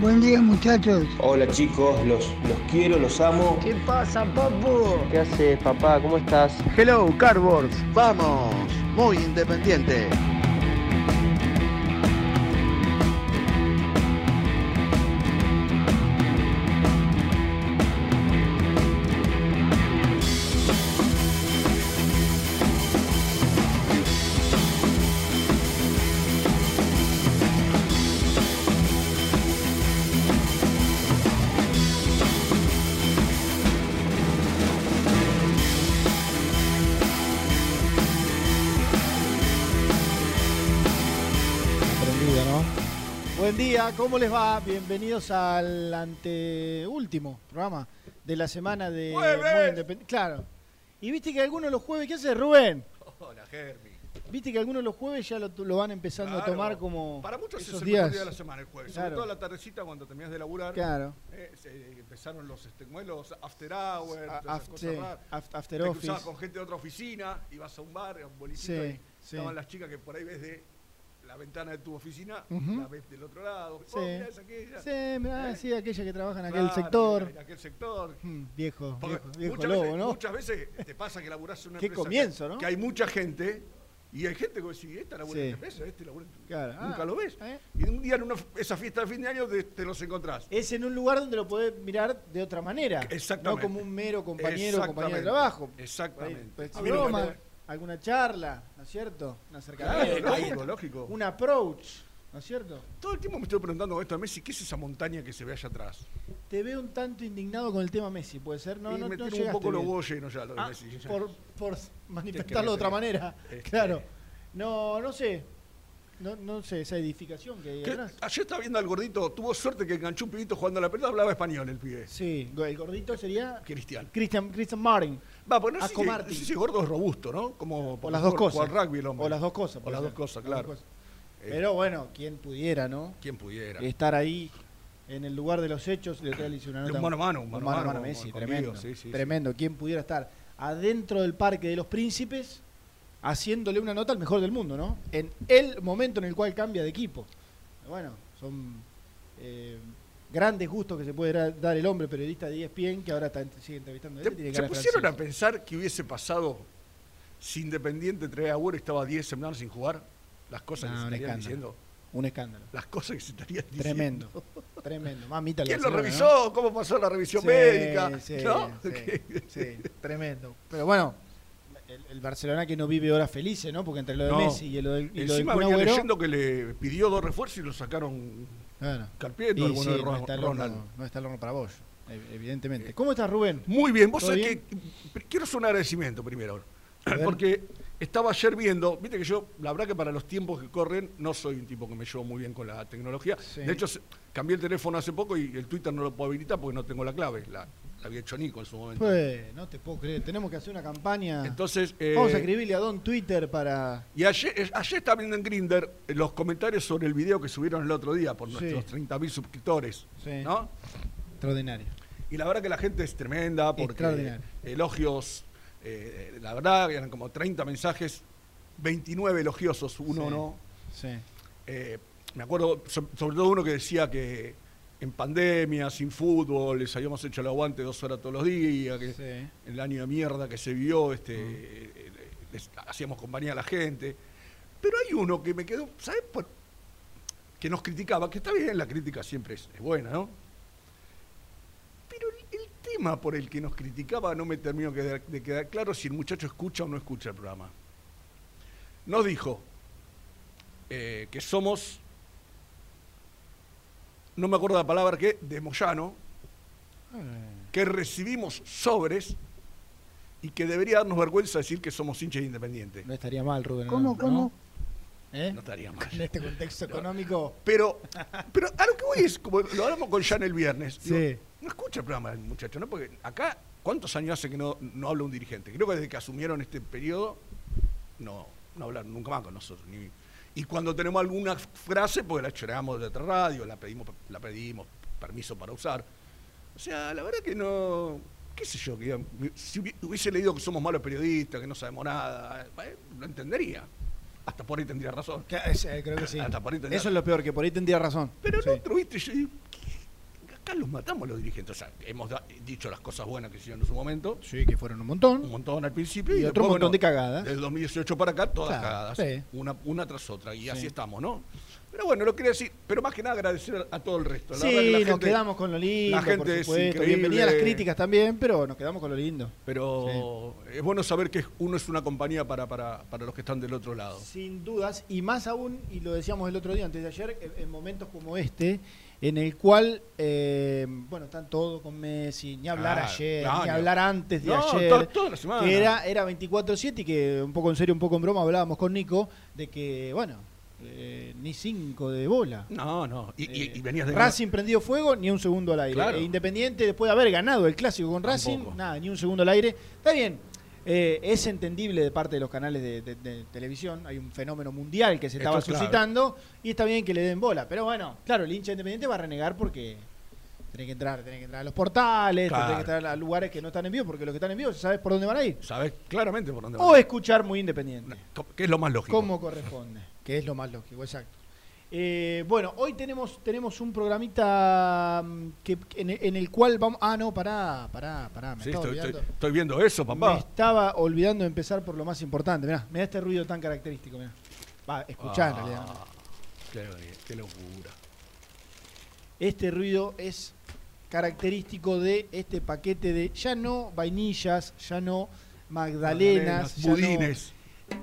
Buen día muchachos. Hola chicos, los, los quiero, los amo. ¿Qué pasa, papu? ¿Qué haces, papá? ¿Cómo estás? Hello, Cardboards. Vamos, muy independiente. Día, ¿cómo les va? Bienvenidos al anteúltimo programa de la semana de Muy Independ- Claro. Y viste que algunos los jueves, ¿qué hace Rubén? Hola, Germi. Viste que algunos los jueves ya lo, lo van empezando a tomar como Para muchos es esos el días. mejor día de la semana, el jueves. Claro. Sobre todo a la tardecita cuando terminas de laburar. Claro. eh, se- empezaron los, este, ¿cómo es? los after hours, A- todas esas af- cosas sí, raras. af- after Te office. cruzabas con gente de otra oficina, ibas a un bar, a un bolicito, Sí, y sí. estaban las chicas que por ahí ves de ventana de tu oficina, la ves del otro lado. Sí. Oh, mirá, es aquella. Sí, mirá, ¿Eh? sí, aquella que trabaja en aquel Claro, sector. En aquel sector. Mm, viejo, Porque viejo, viejo muchas, lobo, veces, ¿no? muchas veces te pasa que laburás en una Qué empresa comienzo, que, ¿no? que hay mucha gente y hay gente que dice, esta labura en Sí. esta empresa, este labura en tu-". Claro. Nunca Ah, lo ves. ¿eh? Y un día en una, esa fiesta de fin de año te, te los encontrás. Es en un lugar donde lo podés mirar de otra manera. Exactamente. No como un mero compañero o compañero de trabajo. Exactamente. Pues, broma, alguna charla, ¿no es cierto? Un Claro, acercamiento. lógico, lógico. Un approach, ¿no es cierto? Todo el tiempo me estoy preguntando esto de Messi, ¿qué es esa montaña que se ve allá atrás? Te veo un tanto indignado con el tema Messi, ¿puede ser? No, y no, me no tiene un poco los bien. huevos llenos ya lo de Ah, Messi. por, por ¿Qué manifestarlo de otra manera. Este- Claro. No, no sé. No, no sé, esa edificación que hay ¿Qué? atrás. Ayer estaba viendo al gordito, tuvo suerte que enganchó un pibito jugando a la pelota, hablaba español el pibe. Sí, el gordito sería Cristian. Christian Martin. Va, pues no sé, si, no sé si gordo es robusto, ¿no? Como O las dos por- cosas. por rugby el hombre. O las dos cosas. O las dos cosas, claro. cosas. Eh, Pero bueno, quien pudiera, ¿no? Quien pudiera. Estar ahí en el lugar de los hechos. Le hice una Un nota. mano a mano, un Un mano a mano mano Messi, tremendo. sí, sí, tremendo. ¿Quién pudiera estar adentro del Parque de los Príncipes haciéndole una nota al mejor del mundo, ¿no? En el momento en el cual cambia de equipo. Bueno, son eh, grandes gustos que se puede dar- el hombre periodista de ESPN que ahora está, sigue entrevistando a él. ¿Te- tiene ¿Se pusieron a pensar qué hubiese pasado si Independiente traía a estaba 10 semanas sin jugar? Las cosas No, que se estarían escándalo. diciendo. Un escándalo. Las cosas que se estarían diciendo. Tremendo. Tremendo. Mamita ¿Quién lo revisó? ¿Cómo pasó la revisión Sí, médica? sí, ¿No? sí, tremendo. Pero bueno, el, el Barcelona que no vive horas felices, ¿no? Porque entre lo de No. Messi y lo del, y lo del Encima venía leyendo que le pidió dos refuerzos y lo sacaron Claro. carpiendo Y alguno sí, de no, está el Ronald. horno, no está el horno para vos, ev- evidentemente. ¿Cómo estás, Rubén? Muy bien, vos ¿Todo sabés bien? que quiero hacer un agradecimiento primero. Porque estaba ayer viendo, viste que yo, la verdad que para los tiempos que corren, no soy un tipo que me llevo muy bien con la tecnología. Sí. De hecho, cambié el teléfono hace poco y el Twitter no lo puedo habilitar porque no tengo la clave. La, la había hecho Nico en su momento. Pues, no te puedo creer. Tenemos que hacer una campaña. Entonces, eh, Vamos a escribirle a Don Twitter para. Y ayer, eh, ayer estaba viendo en Grinder los comentarios sobre el video que subieron el otro día por Sí. nuestros 30.000 suscriptores. Sí. ¿no? Extraordinario. Y la verdad que la gente es tremenda porque elogios, eh, la verdad eran como 30 mensajes, 29 elogiosos, uno Sí. no. Sí. Eh, me acuerdo so- sobre todo uno que decía que en pandemia, sin fútbol, les habíamos hecho el aguante dos horas todos los días, que Sí. el año de mierda que se vio, este, eh, les hacíamos compañía a la gente. Pero hay uno que me quedó, ¿sabes? Por- que nos criticaba, que está bien, la crítica siempre es, es buena, ¿no? Pero el, el tema por el que nos criticaba no me terminó de quedar claro si el muchacho escucha o no escucha el programa. Nos dijo eh, que somos, no me acuerdo la palabra que, de Moyano, que recibimos sobres y que debería darnos vergüenza decir que somos hinchas independientes. No estaría mal, Rubén. ¿Cómo, ¿no? cómo? ¿Eh? No estaría mal. En este contexto económico. Pero, pero a lo que voy es, como lo hablamos con Jan el viernes, digo, Sí. no escucha el programa del muchacho, ¿no? Porque acá, ¿cuántos años hace que no, no habla un dirigente? Creo que desde que asumieron este periodo, no, no hablaron nunca más con nosotros. ni- y cuando tenemos alguna frase, pues la choramos de otra radio, la pedimos, la pedimos permiso para usar. O sea, la verdad que no, qué sé yo, que si hubi- hubiese leído que somos malos periodistas, que no sabemos nada, eh, lo entendería. Hasta por ahí tendría razón. Que- eh, creo que sí. Hasta por ahí tendría- Eso es lo peor, que por ahí tendría razón. Pero Sí. el otro, viste, yo digo, ¿qué? Acá los matamos los dirigentes. O sea, hemos da- dicho las cosas buenas que hicieron en su momento, Sí, que fueron un montón. un montón al principio. Y otro después, montón de cagadas. Del 2018 para acá, todas Claro, cagadas. sí. Una, una tras otra. Y así Sí. estamos, ¿no? Pero bueno, lo quería decir. Pero más que nada agradecer a todo el resto. La verdad que Sí, la nos gente- quedamos con lo lindo, la gente por es increíble. Bienvenida a las críticas también, pero nos quedamos con lo lindo. Pero es bueno saber que uno es una compañía para, para, para los que están del otro lado. Sin dudas, y más aún, y lo decíamos el otro día, antes de ayer, en momentos como este, en el cual, eh, bueno, están todos con Messi, ni hablar Claro, ayer, ni hablar antes de No, ayer, to- toda la semana. que era, era 24-7 y que un poco en serio, un poco en broma, hablábamos con Nico de que, bueno, eh, ni cinco de bola. No, no. Y, Eh, y venías de Racing prendido fuego, ni un segundo al aire. Claro. E Independiente, después de haber ganado el clásico con Racing, Tampoco. nada, ni un segundo al aire. Está bien, eh, es entendible de parte de los canales de, de- de televisión. Hay un fenómeno mundial que se estaba suscitando y está bien que le den bola. Pero bueno, claro, el hincha independiente va a renegar porque tenés que entrar, tenés que entrar a los portales, Claro. tenés que entrar a lugares que no están en vivo, porque los que están en vivo, ¿sabes por dónde van a ir? Sabes claramente por dónde O va. escuchar muy independiente. Que es lo más lógico. Como corresponde, que es lo más lógico, exacto. Eh, bueno, hoy tenemos, tenemos un programita mm, que, en, el- en el cual vamos. Ah, no, pará, pará, pará. Me Sí, estaba estoy, olvidando. estoy- estoy viendo eso, Me papá. estaba olvidando de empezar por lo más importante. Mirá, mirá este ruido tan característico. Mirá. Va, escuchá en Ah, realidad. Qué, qué locura. Este ruido es característico de este paquete de ya no vainillas, ya no magdalenas, ya no-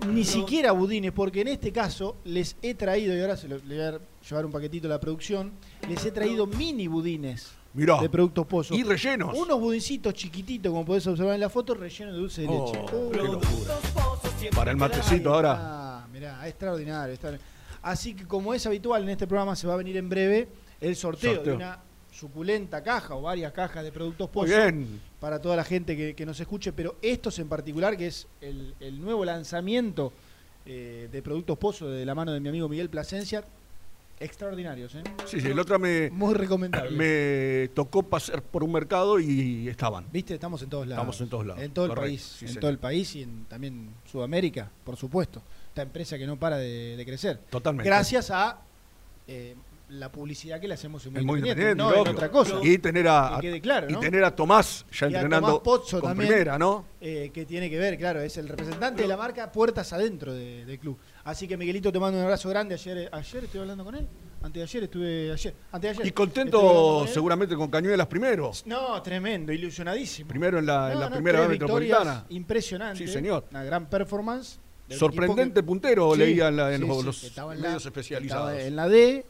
Ni siquiera budines, porque en este caso les he traído, y ahora se lo, le voy a llevar un paquetito a la producción, les he traído mini budines Mirá. de productos pozos. Y rellenos. Unos budincitos chiquititos, como podés observar en la foto, rellenos de dulce de Oh, leche. qué Oh, locura. Para el matecito ahora. está, mirá, extraordinario, extraordinario. Así que como es habitual en este programa, se va a venir en breve el sorteo, Sorteo. de una suculenta caja o varias cajas de productos Muy pozos bien. Para toda la gente que, que nos escuche, pero estos en particular, que es el, el nuevo lanzamiento eh, de productos pozos de la mano de mi amigo Miguel Plasencia, extraordinarios, ¿eh? Sí, sí, el otro me, Muy recomendable. me tocó pasar por un mercado y estaban. ¿Viste? Estamos en todos lados. Estamos en todos lados. En todo el país. sí, en señor. todo el país y en, también Sudamérica, por supuesto. Esta empresa que no para de, de crecer. Totalmente. Gracias a eh, la publicidad que le hacemos en Muy Es muy Independiente, independiente, no en otra cosa. Y tener a, Que y tener a Tomás ya Y entrenando Tomás Pozzo con también. primera, ¿no? Eh, que tiene que ver, claro, es el representante de la marca Puertas Adentro de- del club. Así que Miguelito te mando un abrazo grande. Ayer, ayer estuve hablando con él. Antes de ayer estuve ayer. Antes de ayer. Y contento con seguramente con Cañuelas primero. No, tremendo, ilusionadísimo. Primero en la, en No, la no, primera vez metropolitana. Impresionante. Sí, señor. Una gran performance. Sorprendente que- puntero Sí, leía en, la- en sí, los, sí, los que estaba en la- medios especializados. en la D,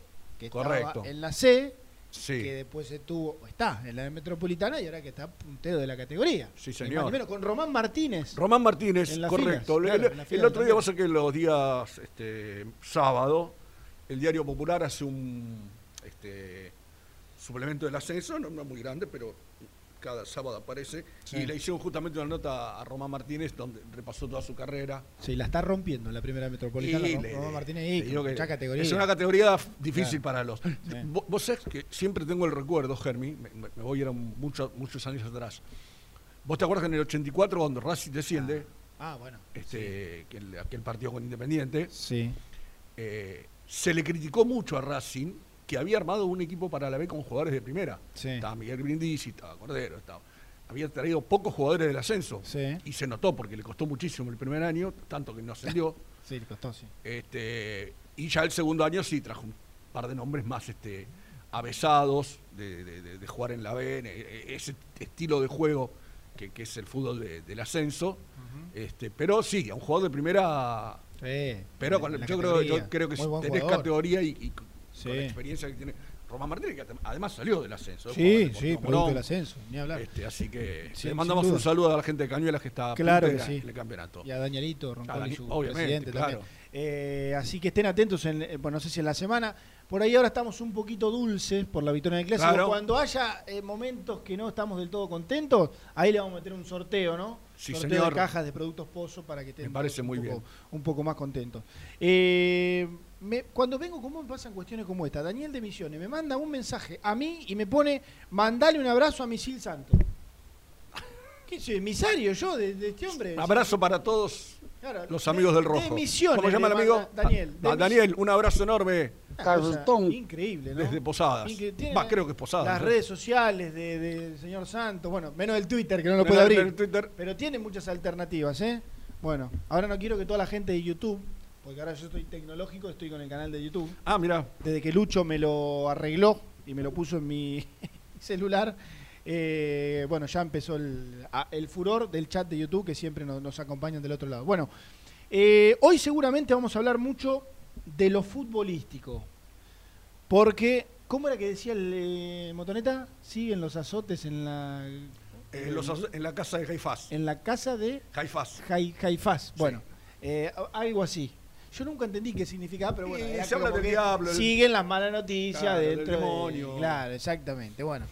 que Correcto. estaba en la C, Sí. que después estuvo, o está en la metropolitana y ahora que está puntero de la categoría. Sí, señor. más ni menos, con Román Martínez. Román Martínez, correcto. filas, El- claro, otro día, sabés que los días este, sábado, el Diario Popular hace un este, suplemento del ascenso, no, no muy grande, pero cada sábado aparece, Sí. y le hicieron justamente una nota a Román Martínez donde repasó toda su carrera. Sí, la está rompiendo en la primera metropolitana. Y Ro- le- Román Martínez y mucha categoría. Es una categoría difícil Claro. para los. Vos, vos sabés que siempre tengo el recuerdo, Germi, me, voy a muchos, muchos años atrás. ¿Vos te acuerdas que en el 84, cuando Racing desciende, Ah, bueno. este, el- aquel partido con Independiente, Sí. eh, se le criticó mucho a Racing que había armado un equipo para la B con jugadores de primera. Sí. Estaba Miguel Brindisi, estaba Cordero, estaba. Había traído pocos jugadores del ascenso. Sí. Y se notó porque le costó muchísimo el primer año, tanto que no ascendió. Sí, le costó, sí. Este, y ya el segundo año sí trajo un par de nombres más este, avesados de, de- de- de jugar en la B, en, eh, ese estilo de juego que, que es el fútbol de- del ascenso. este, pero sí, a un jugador de primera. Sí. Pero con- yo, creo, yo creo que tenés jugador. categoría y, y con Sí. la experiencia que tiene Román Martínez, que además salió del ascenso. Sí, en sí, Deportivo producto Morón. del ascenso, ni hablar. Este, así que Sí, le mandamos un saludo a la gente de Cañuelas que está Claro que sí. en el campeonato. Y a Danielito Roncoli, Dani- su presidente claro. también. Eh, así que estén atentos, en, eh, bueno, no sé si en la semana. Por ahí ahora estamos un poquito dulces por la victoria del Clásico. Claro. Cuando haya eh, momentos que no estamos del todo contentos, ahí le vamos a meter un sorteo, ¿no? Sí, sorteo señor. de cajas de productos Pozo para que estén Me parece todos muy un poco, bien. un poco más contentos. Eh, me- cuando vengo, ¿cómo me pasan cuestiones como esta? Daniel de Misiones me manda un mensaje a mí y me pone, mandale un abrazo a Misil Santos. ¿Qué soy? ¿Emisario yo de, de este hombre? Abrazo para todos Claro, los de- amigos del de Rojo. Misiones ¿Cómo se llama el amigo? Daniel. de Ah, Daniel, un abrazo enorme Carlton. cosa Increíble, ¿no? desde Posadas. Va, creo que es Posadas. Las ¿no? redes sociales de- del señor Santos, bueno, menos el Twitter que no lo No, puede abrir. Twitter. Pero tiene muchas alternativas, ¿eh? Bueno, ahora no quiero que toda la gente de YouTube, porque ahora yo estoy tecnológico, estoy con el canal de YouTube. Ah, mira. Desde que Lucho me lo arregló y me lo puso en mi celular, eh, bueno, ya empezó el, furor del chat de YouTube que siempre nos, nos acompañan del otro lado. Bueno, eh, hoy seguramente vamos a hablar mucho de lo futbolístico. Porque, ¿cómo era que decía el eh, Motoneta? Siguen los azotes en la, Eh, los en la casa de Jaifás. en la casa de Jaifás. Jai- Jaifás. Bueno, eh, algo así. Yo nunca entendí qué significaba, pero bueno. Se habla del diablo, el- Siguen las malas noticias Claro, del dentro de- demonio. Claro, exactamente. Bueno,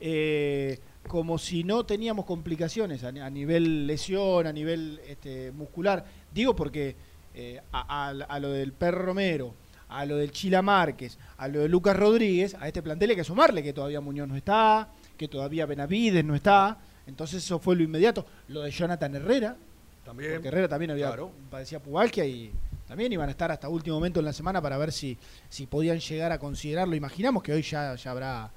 eh, como si no teníamos complicaciones a, ni- a nivel lesión, a nivel este, muscular. Digo porque eh, a, a- a lo del Perro Romero, a lo del Chila Márquez, a lo de Lucas Rodríguez, a este plantel hay que sumarle que todavía Muñoz no está, que todavía Benavides no está. Entonces eso fue lo inmediato. Lo de Jonathan Herrera, También. porque Herrera también había Claro. padecía pubalgia y también iban a estar hasta último momento en la semana para ver si, si podían llegar a considerarlo. Imaginamos que hoy ya, ya habrá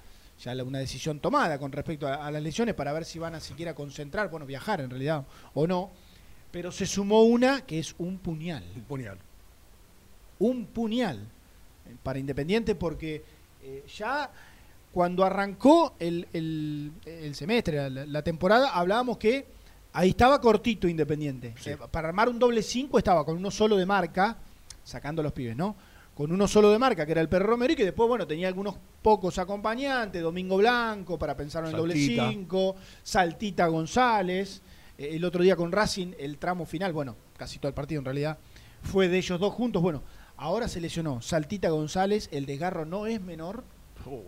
ya una decisión tomada con respecto a, a las lesiones para ver si van a siquiera concentrar, bueno, viajar en realidad o no. Pero se sumó una que es un puñal. Un puñal. Un puñal para Independiente porque eh, ya cuando arrancó el, el- el semestre, la, la temporada, hablábamos que ahí estaba cortito Independiente. Sí. Eh, para armar un doble 5 estaba con uno solo de marca, sacando a los pibes, ¿no? Con uno solo de marca, que era el Perro Romero, y que después, bueno, tenía algunos pocos acompañantes, Domingo Blanco para pensar en el doble Saltita. 5, Saltita González, eh, el otro día con Racing, el tramo final, bueno, casi todo el partido en realidad, fue de ellos dos juntos. Bueno, ahora se lesionó Saltita González, el desgarro no es menor, Oh,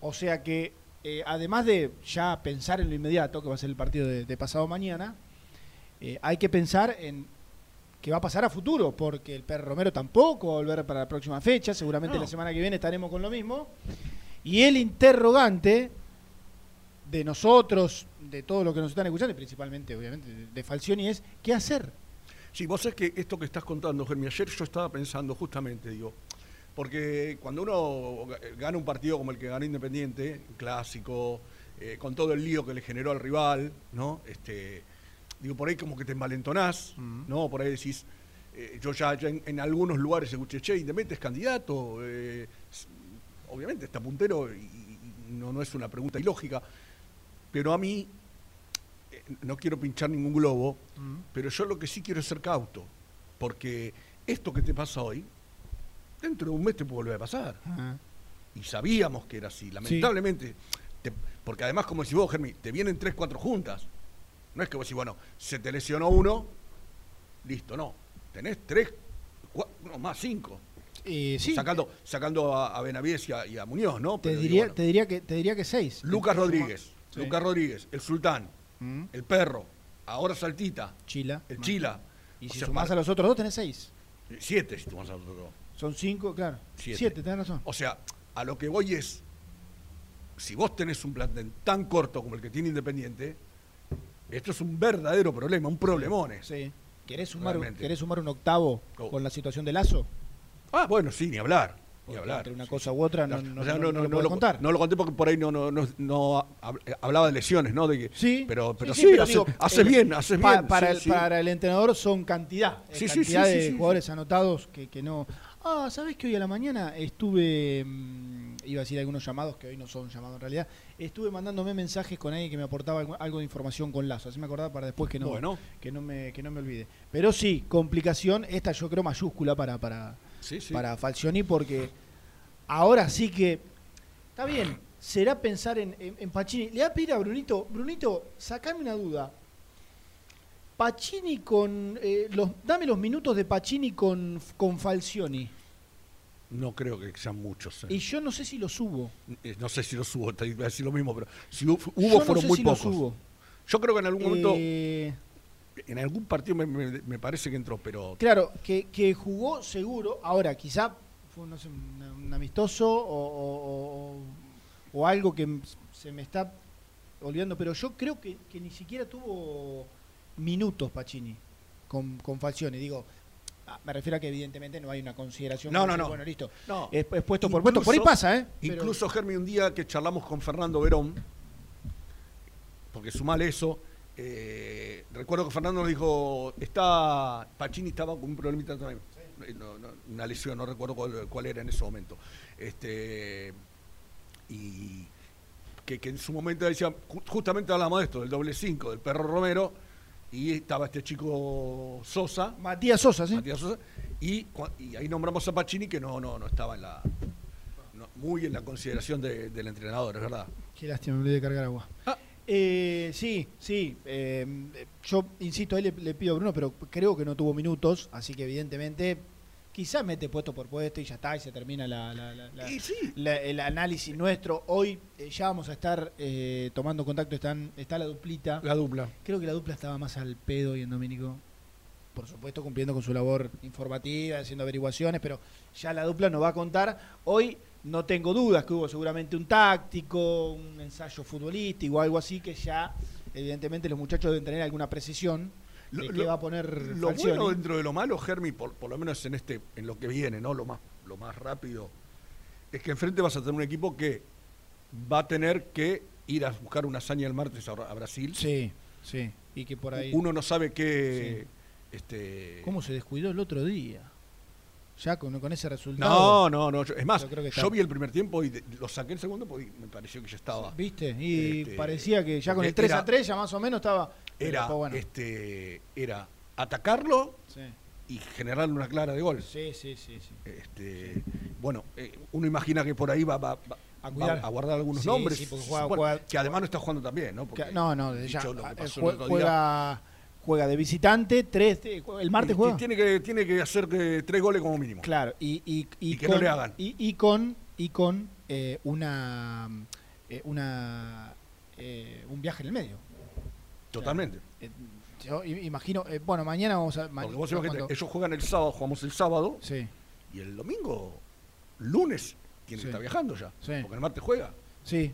o sea que, eh, además de ya pensar en lo inmediato, que va a ser el partido de, de pasado mañana, eh, hay que pensar en qué va a pasar a futuro, porque el Perro Romero tampoco va a volver para la próxima fecha, seguramente No. la semana que viene estaremos con lo mismo. Y el interrogante de nosotros, de todos los que nos están escuchando, y principalmente, obviamente, de, de Falcioni, es ¿qué hacer? Sí, vos sabés que esto que estás contando, Germi, ayer yo estaba pensando justamente, digo, porque cuando uno ga- gana un partido como el que ganó Independiente, clásico, eh, con todo el lío que le generó al rival, ¿no? Este, digo, por ahí como que te envalentonás, ¿no? Por ahí decís, eh, yo ya, ya en, en algunos lugares escuché, che, Independiente es candidato, eh, obviamente está puntero y, y no, no es una pregunta ilógica, pero a mí, no quiero pinchar ningún globo, pero yo lo que sí quiero es ser cauto, porque esto que te pasa hoy, dentro de un mes te puede volver a pasar. Y sabíamos que era así, lamentablemente. te- porque además, como decís vos, Germi, te vienen tres, cuatro juntas. No es que vos decís, bueno, se te lesionó uno, listo, no. Tenés tres, cuatro, no, más cinco. Eh, sí, Sacando, sacando a, a Benavides y a, y a Muñoz, ¿no? te, digo, diría, bueno, te, diría que, te diría que seis. Lucas Rodríguez. Sí. Lucas Rodríguez, el Sultán, Mm. el Perro, ahora Saltita, Chila. el. Chila. Y O si sea, sumás a los otros dos, tenés seis. Siete, si tomás a los otros. Son cinco, claro. Siete. Siete, tenés razón. O sea, a lo que voy es, si vos tenés un plantel tan corto como el que tiene Independiente, esto es un verdadero problema, un problemón. Sí. ¿Querés sumar, un- Realmente. ¿Querés sumar un octavo Oh. con la situación de Lazo? Ah, bueno, sí, ni hablar. Ni hablar. entre una Sí, cosa sí. u otra no, No, o sea, no- no, no no, lo lo, contar. no lo conté porque por ahí no, no, no, no hab- hablaba de lesiones, ¿no? De que, Sí, pero, pero sí, sí, pero hace- digo, haces eh, bien, haces Pa- bien. Para, sí, el, sí. para el entrenador son cantidad. Sí, sí, cantidad sí, de sí, sí. jugadores anotados que, que no. Ah, ¿sabés que hoy a la mañana estuve. mm, iba a decir algunos llamados que hoy no son llamados en realidad. Estuve mandándome mensajes con alguien que me aportaba algo, algo de información con Lazo. Así me acordaba para después que no, Bueno. que no, me, que no me olvide. Pero sí, complicación, esta yo creo mayúscula para, para, Sí, sí. para Falcioni porque ahora sí que está bien, será pensar en, en, en Pacini. Le voy a pedir a Brunito, Brunito, sacame una duda. Pacini con eh, los, dame los minutos de Pacini con, con Falcioni. No creo que sean muchos. eh. Y yo no sé si lo subo. Eh, No sé si los hubo, te iba a decir lo mismo, pero si hu- hubo, Yo no fueron muy si pocos. subo. Yo creo que en algún momento, Eh, en algún partido me, me- me parece que entró, pero Claro, que, que jugó seguro. Ahora, quizá fue no sé, un, un amistoso o, o- algo que se me está olvidando, pero yo creo que, que ni siquiera tuvo minutos Pacini con, con Falcioni. Digo, ah, me refiero a que evidentemente no hay una consideración. No, no, decir, no. Bueno, listo. No. Es, es puesto por puesto. Por ahí pasa, ¿eh? Pero- Incluso, Germi, un día que charlamos con Fernando Verón, porque sumale eso, eh, recuerdo que Fernando nos dijo, está, Pacini estaba con un problemita también, Eh, no, no, una lesión, no recuerdo cuál, cuál era en ese momento. Este, y que, que en su momento decía, ju- justamente hablamos de esto, del doble cinco, del perro Romero, y estaba este chico Sosa, Matías Sosa, ¿sí? Matías Sosa, y, ahí nombramos a Pacini que no, no, no estaba en la no, muy en la consideración de- del entrenador, es verdad. Qué lástima, me olvidé de cargar agua. Ah. Eh, sí, sí. eh, yo insisto, ahí le, le pido a Bruno, pero creo que no tuvo minutos, así que evidentemente quizás mete puesto por puesto y ya está, y se termina la, la- la- sí. la- el análisis nuestro. Hoy eh, ya vamos a estar eh, tomando contacto, están, está la duplita. La dupla. Creo que la dupla estaba más al pedo y en Domínico. Por supuesto, cumpliendo con su labor informativa, haciendo averiguaciones, pero ya la dupla nos va a contar. Hoy no tengo dudas que hubo seguramente un táctico, un ensayo futbolístico o algo así que ya, evidentemente, los muchachos deben tener alguna precisión de Lo- qué va a poner Lo Falcioni. bueno dentro de lo malo, Germi, por, por lo menos en este, en lo que viene, ¿no? Lo más, lo más rápido, es que enfrente vas a tener un equipo que va a tener que ir a buscar una hazaña el martes a, a Brasil. Sí, sí. Y que por ahí. Uno no sabe qué. Este, ¿Cómo se descuidó el otro día? Ya con, con ese resultado. No, no, no. yo- es más, Yo creo que yo, está- vi el primer tiempo y de- lo saqué el segundo porque me pareció que ya estaba. ¿Viste? Y Este, parecía que ya con el 3 era- a 3 ya más o menos estaba. Era, bueno. este, era atacarlo Sí. y generarle una clara de gol. Sí, sí, sí, sí. Este, bueno, eh, uno imagina que por ahí va, va- va- A cuidar. va a guardar algunos Sí, nombres. sí, juega- Bueno, juega- que además no está jugando también, ¿no? Que- Porque no, no, ya. dicho que eh, pasó jue- el otro día, juega, juega de visitante, tres, de- el martes juega. Tiene que, tiene que hacer que tres goles como mínimo. Claro, y, y, y Y que con, no le hagan. Y, con, y con eh, una, eh, una eh, un viaje en el medio. Totalmente. Eh, yo imagino, eh, bueno, mañana vamos a. ma- vos cuando- ellos juegan el sábado, jugamos el sábado, Sí, y el domingo, lunes, Sí. que estar viajando ya. Sí. Porque el martes juega. sí,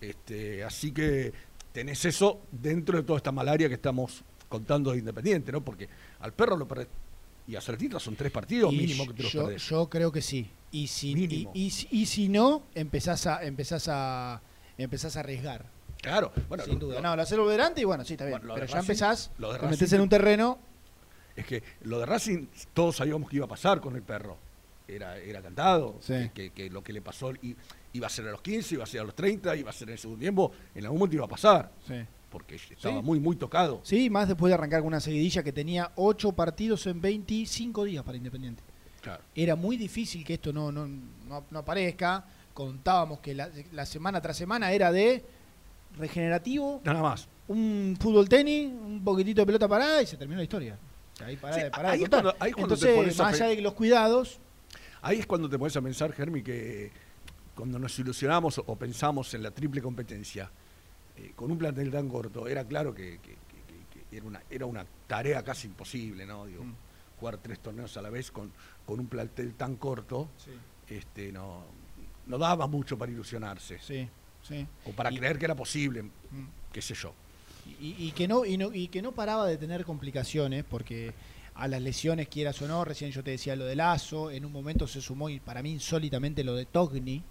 Este, así que tenés eso dentro de toda esta malaria que estamos contando de Independiente, ¿no? Porque al perro lo perdés. Y a Certita son tres partidos Y mínimo que te los yo, perdés. yo creo que sí. Y si, y, y si- y si no, empezás a, empezás a, empezás a arriesgar. Claro, bueno, sin duda. lo- no, lo haces volverante y bueno, sí, está bien. Bueno, pero ya Racing- empezás, lo de te metés en un terreno. es que lo de Racing todos sabíamos que iba a pasar con el perro. Era, era cantado, Sí. que, que- lo que le pasó iba a ser a los 15, iba a ser a los 30, iba a ser en el segundo tiempo, en algún momento iba a pasar, Sí. Porque estaba Sí. muy, muy tocado. Sí, más después de arrancar con una seguidilla que tenía ocho partidos en 25 días para Independiente. Claro. Era muy difícil que esto no, no, no, no aparezca. Contábamos que la, la semana tras semana era de regenerativo, Nada más. un fútbol tenis, un poquitito de pelota parada y se terminó la historia. Ahí pará Sí, ahí contar. cuando- ahí Entonces, más allá de los cuidados, Ahí es cuando te pones a pensar, Germi, que cuando nos ilusionamos o pensamos en la triple competencia, eh, con un plantel tan corto, era claro que, que- que- que era, una, era una tarea casi imposible, ¿no? Digo, Mm. jugar tres torneos a la vez con, con un plantel tan corto, Sí, este, no, no daba mucho para ilusionarse. sí, sí. O para Y- creer que era posible, Mm. qué sé yo. Y, y que no, y, no, y que no paraba de tener complicaciones, porque a las lesiones, quieras o no, recién yo te decía lo de Lazo, en un momento se sumó, y para mí insólitamente, lo de Togni.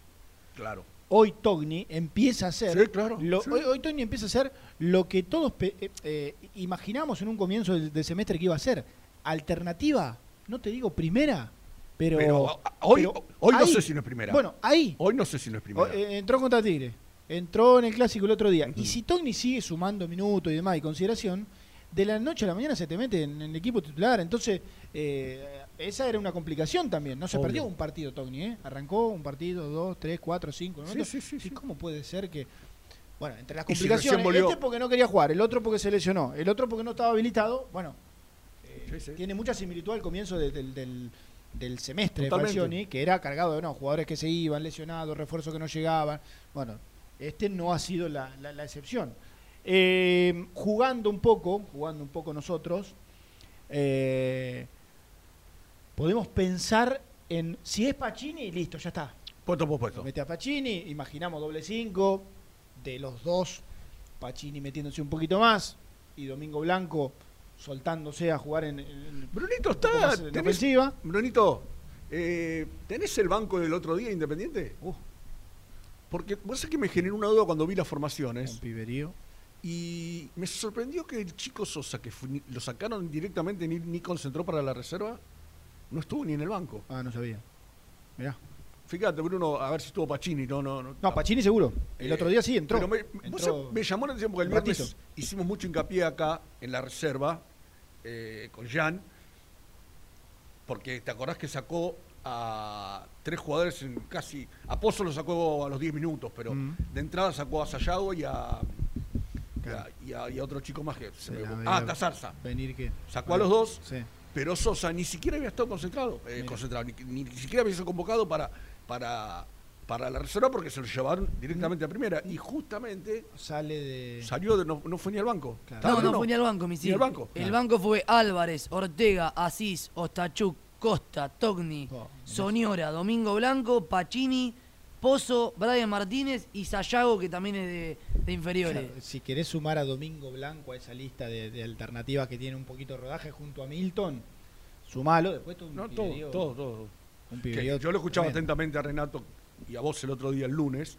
Claro. Hoy Togni empieza a ser. Sí, claro, lo- sí. hoy, hoy Togni empieza a ser lo que todos eh, eh, imaginamos en un comienzo del, del semestre que iba a ser. Alternativa, no te digo primera, pero. Pero, a- hoy, pero hoy no sé si no es primera. Bueno, ahí. hoy no sé si no es primera. Eh, entró contra Tigre. Entró en el clásico el otro día. Y si Togni sigue sumando minutos y demás y consideración, de la noche a la mañana se te mete en, en el equipo titular. Entonces, eh, esa era una complicación también. No se Obvio. perdió un partido Togni, ¿eh? Arrancó un partido, dos, tres, cuatro, cinco. ¿no? Sí, sí, sí, sí. ¿Cómo puede ser que.? Bueno, entre las si complicaciones, volvió- este porque no quería jugar, el otro porque se lesionó, el otro porque no estaba habilitado. Bueno, eh, Sí, sí. tiene mucha similitud al comienzo de- del, del- del semestre Totalmente. de Falcioni, que era cargado de no, jugadores que se iban, lesionados, refuerzos que no llegaban. Bueno, este no ha sido la, la- la excepción. Eh, jugando un poco, jugando un poco nosotros, eh, podemos pensar en si es Pacini, listo, ya está. Puesto por puesto. Mete a Pacini, imaginamos doble 5, de los dos, Pacini metiéndose un poquito más y Domingo Blanco soltándose a jugar en, en- Brunito un está. en tenés- ofensiva. Brunito, eh, ¿tenés el banco del otro día independiente? Uh, Porque vos sabés que me generó una duda cuando vi las un formaciones piberío. y me sorprendió que el chico Sosa, que fue- lo sacaron directamente ni, ni concentró para la reserva, no estuvo ni en el banco. Ah, no sabía. Mirá. Fíjate, Bruno, a ver si estuvo Pacini. No, no, no. No, Pacini seguro. El Eh, otro día sí entró. Pero me, vos Entró sabés, me llamó la atención porque el viernes ratito. hicimos mucho hincapié acá en la reserva eh, con Jan, porque te acordás que sacó a tres jugadores en casi. A Pozo lo sacó a los 10 minutos, pero Mm. de entrada sacó a Sayago y a. y a- Claro. Y, a, y a otro chico más que se me- Ah, Tazarza. Venir que. Sacó a los dos, Sí. Pero Sosa ni siquiera había estado concentrado, eh, concentrado ni, ni siquiera había sido convocado para, para, para la reserva porque se lo llevaron directamente a primera. Y justamente Sale de. salió, de, no, no fue ni al banco. Claro. ¿Estaba No, no fue ni al banco, mi Ni al banco. El Claro. banco fue Álvarez, Ortega, Asís, Ostachuk, Costa, Togni, Oh. Soñora, Domingo Blanco, Pacini, Pozo, Brian Martínez y Sayago, que también es de, de inferiores. Claro, si querés sumar a Domingo Blanco a esa lista de, de alternativas que tiene un poquito de rodaje junto a Milton, sumalo. Después tú un No, todo, piberío- todo, todo. un Que piberío yo lo escuchaba tremendo. atentamente a Renato y a vos el otro día, el lunes,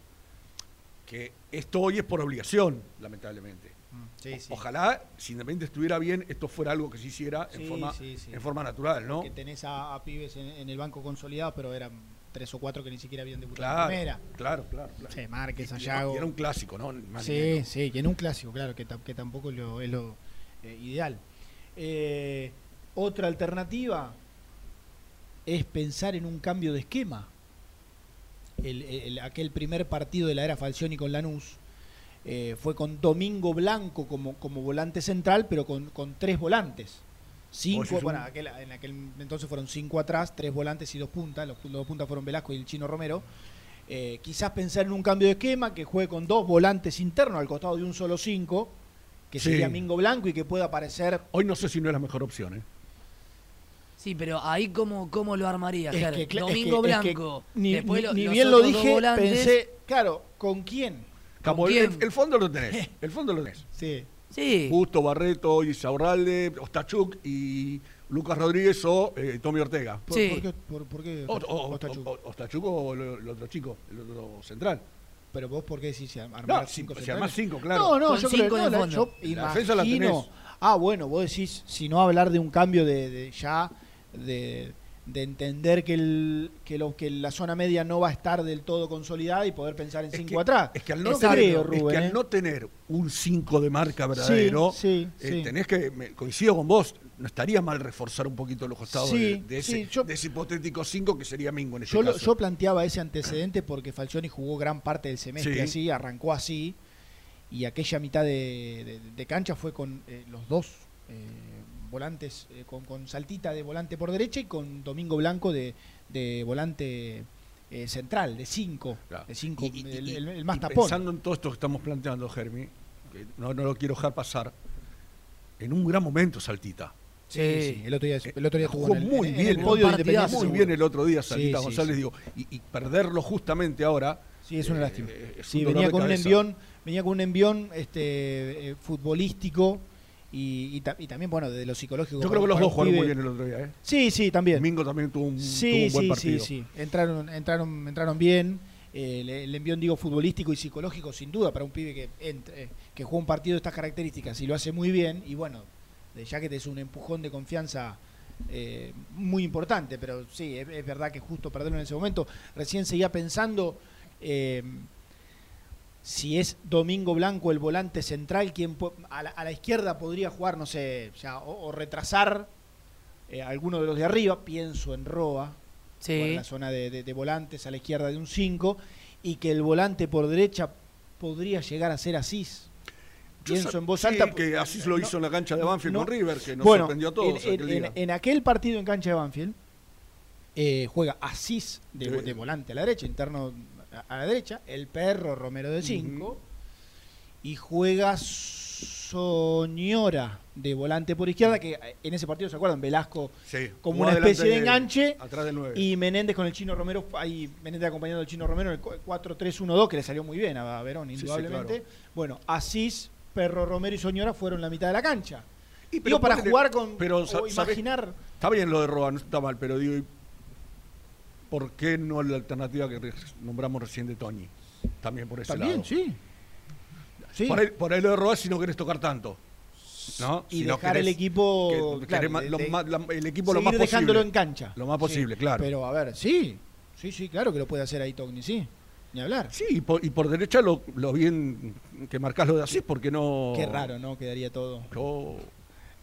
que esto hoy es por obligación, lamentablemente. Mm, Sí, sí. Ojalá, si Independiente estuviera bien, esto fuera algo que se hiciera Sí, en, forma, sí, sí. en forma natural, ¿no? Que tenés a, a pibes en, en el banco consolidado, pero eran tres o cuatro que ni siquiera habían debutado Claro, en primera. claro, claro. claro. Sí, Márquez, Y- y- y era un clásico, ¿no? Más Sí, sí, que en un clásico, claro, que, que tampoco lo- es lo eh, ideal. Eh, otra alternativa es pensar en un cambio de esquema. El- el- aquel primer partido de la era Falcioni con Lanús eh, fue con Domingo Blanco como, como volante central, pero con, con tres volantes. Cinco, Oye, bueno, aquel- en aquel entonces fueron cinco atrás, tres volantes y dos puntas. Los, los dos puntas fueron Velasco y el Chino Romero. Eh, quizás pensar en un cambio de esquema que juegue con dos volantes internos al costado de un solo cinco, que Sí. sería Mingo Blanco y que pueda aparecer. Hoy no sé si no es la mejor opción, ¿eh? Sí, pero ahí cómo, cómo lo armaría, Es que, Domingo es que- es que Blanco. ni después ni- lo- ni los bien lo dije, volantes. pensé, claro, ¿con quién? Como el, quién? el- el fondo lo tenés. El fondo lo tenés. Sí. Sí, Busto, Barreto, Isaurralde, Ostachuk y Lucas Rodríguez o eh, Tommy Ortega. ¿Por, Sí. por qué? por- por qué O, o- o- Ostachuk? o- Ostachuk o el, el otro chico, el otro central. Pero vos, ¿por qué decís armar No, cinco si, armás cinco, claro. No, no, Con yo cinco creo en no, la- yo La la imagino. tenés. Ah, bueno, vos decís, si no hablar de un cambio de, de ya, de, de entender que, el, que, lo, que la zona media no va a estar del todo consolidada y poder pensar en Es cinco que- atrás. Es que al no, tener, creo, es que al ¿eh? no tener un 5 de marca verdadero, sí, eh, sí. tenés que, me- coincido con vos, no estaría mal reforzar un poquito los costados de, de ese, yo- de ese hipotético 5 que sería Mingo en ese Yo, caso. yo planteaba ese antecedente porque Falcioni jugó gran parte del semestre Sí. así, arrancó así, y aquella mitad de cancha fue con eh, los dos eh, volantes, eh, con, con Saltita de volante por derecha y con Domingo Blanco de, de volante eh, central, de 5. Claro. De 5, Y- y- el, el- el más y tapón. Pensando en todo esto que estamos planteando, Germi, que no, no lo quiero dejar pasar, en un gran momento Saltita. Sí, sí, el otro día, el otro día Jugó jugó en el, muy en- en bien, el podio de Independiente. Muy bien el otro día Saltita Sí, González, sí. digo, y, y perderlo justamente ahora. Sí, es una eh, lástima. eh, es un venía con un envión, venía con un envión este, eh, futbolístico y, y ta- y también, bueno, de lo psicológico. Yo creo que los dos un jugaron muy bien el otro día. ¿eh? Sí, sí, también. Mingo también tuvo un, tuvo un buen sí, partido. sí, sí. Entraron, entraron, entraron bien. Eh, el, el envión, digo, futbolístico y psicológico, sin duda, para un pibe que, ent- eh, que juega un partido de estas características y lo hace muy bien. Y bueno, de- ya que te es un empujón de confianza eh, muy importante, pero sí, es, es verdad que justo perderlo en ese momento. Recién seguía pensando eh, si es Domingo Blanco el volante central, quien pu- a la, a la izquierda podría jugar, no sé, ya, o, o retrasar eh, alguno de los de arriba, pienso en Roa, Sí. en la zona de, de- de volantes a la izquierda de un 5, y que el volante por derecha podría llegar a ser Asís. Yo Pienso en voz sí, alta. que así lo no- hizo en la cancha de Banfield no- con River, que nos bueno, sorprendió a todos en, aquel en- día. en aquel partido en cancha de Banfield, eh, juega Asís de, de volante a la derecha, interno a, la derecha, el perro Romero de 5, Ujú. y juega Soñora de volante por izquierda, que eh, en ese partido, ¿se acuerdan? Velasco Sí, como una especie de enganche Atrás del 9. y Menéndez con el Chino Romero, ahí Menéndez acompañando al Chino Romero en el 4-3-1-2, que le salió muy bien a Verón, Sí, sí, indudablemente. claro. Bueno, Asís, Perro Romero y Soñora fueron la mitad de la cancha. Y Digo, para jugar con. pero, o imaginar. Está bien lo de Roa, no está mal, pero digo, ¿y ¿por qué no la alternativa que nombramos recién de Toñi? También por ese También, lado. sí. Sí. Por, ahí, por ahí lo si no querés tocar tanto. ¿no? y Si dejar el equipo. que- claro, de- lo la- el equipo lo más dejándolo posible. en cancha. Lo más Sí. posible, claro. Pero a ver, sí. Sí, sí, claro que lo puede hacer ahí Togni, sí. Ni hablar. Sí, y por, y por derecha lo, lo bien que marcás lo de Asís, porque no. Qué raro, ¿no? Quedaría todo.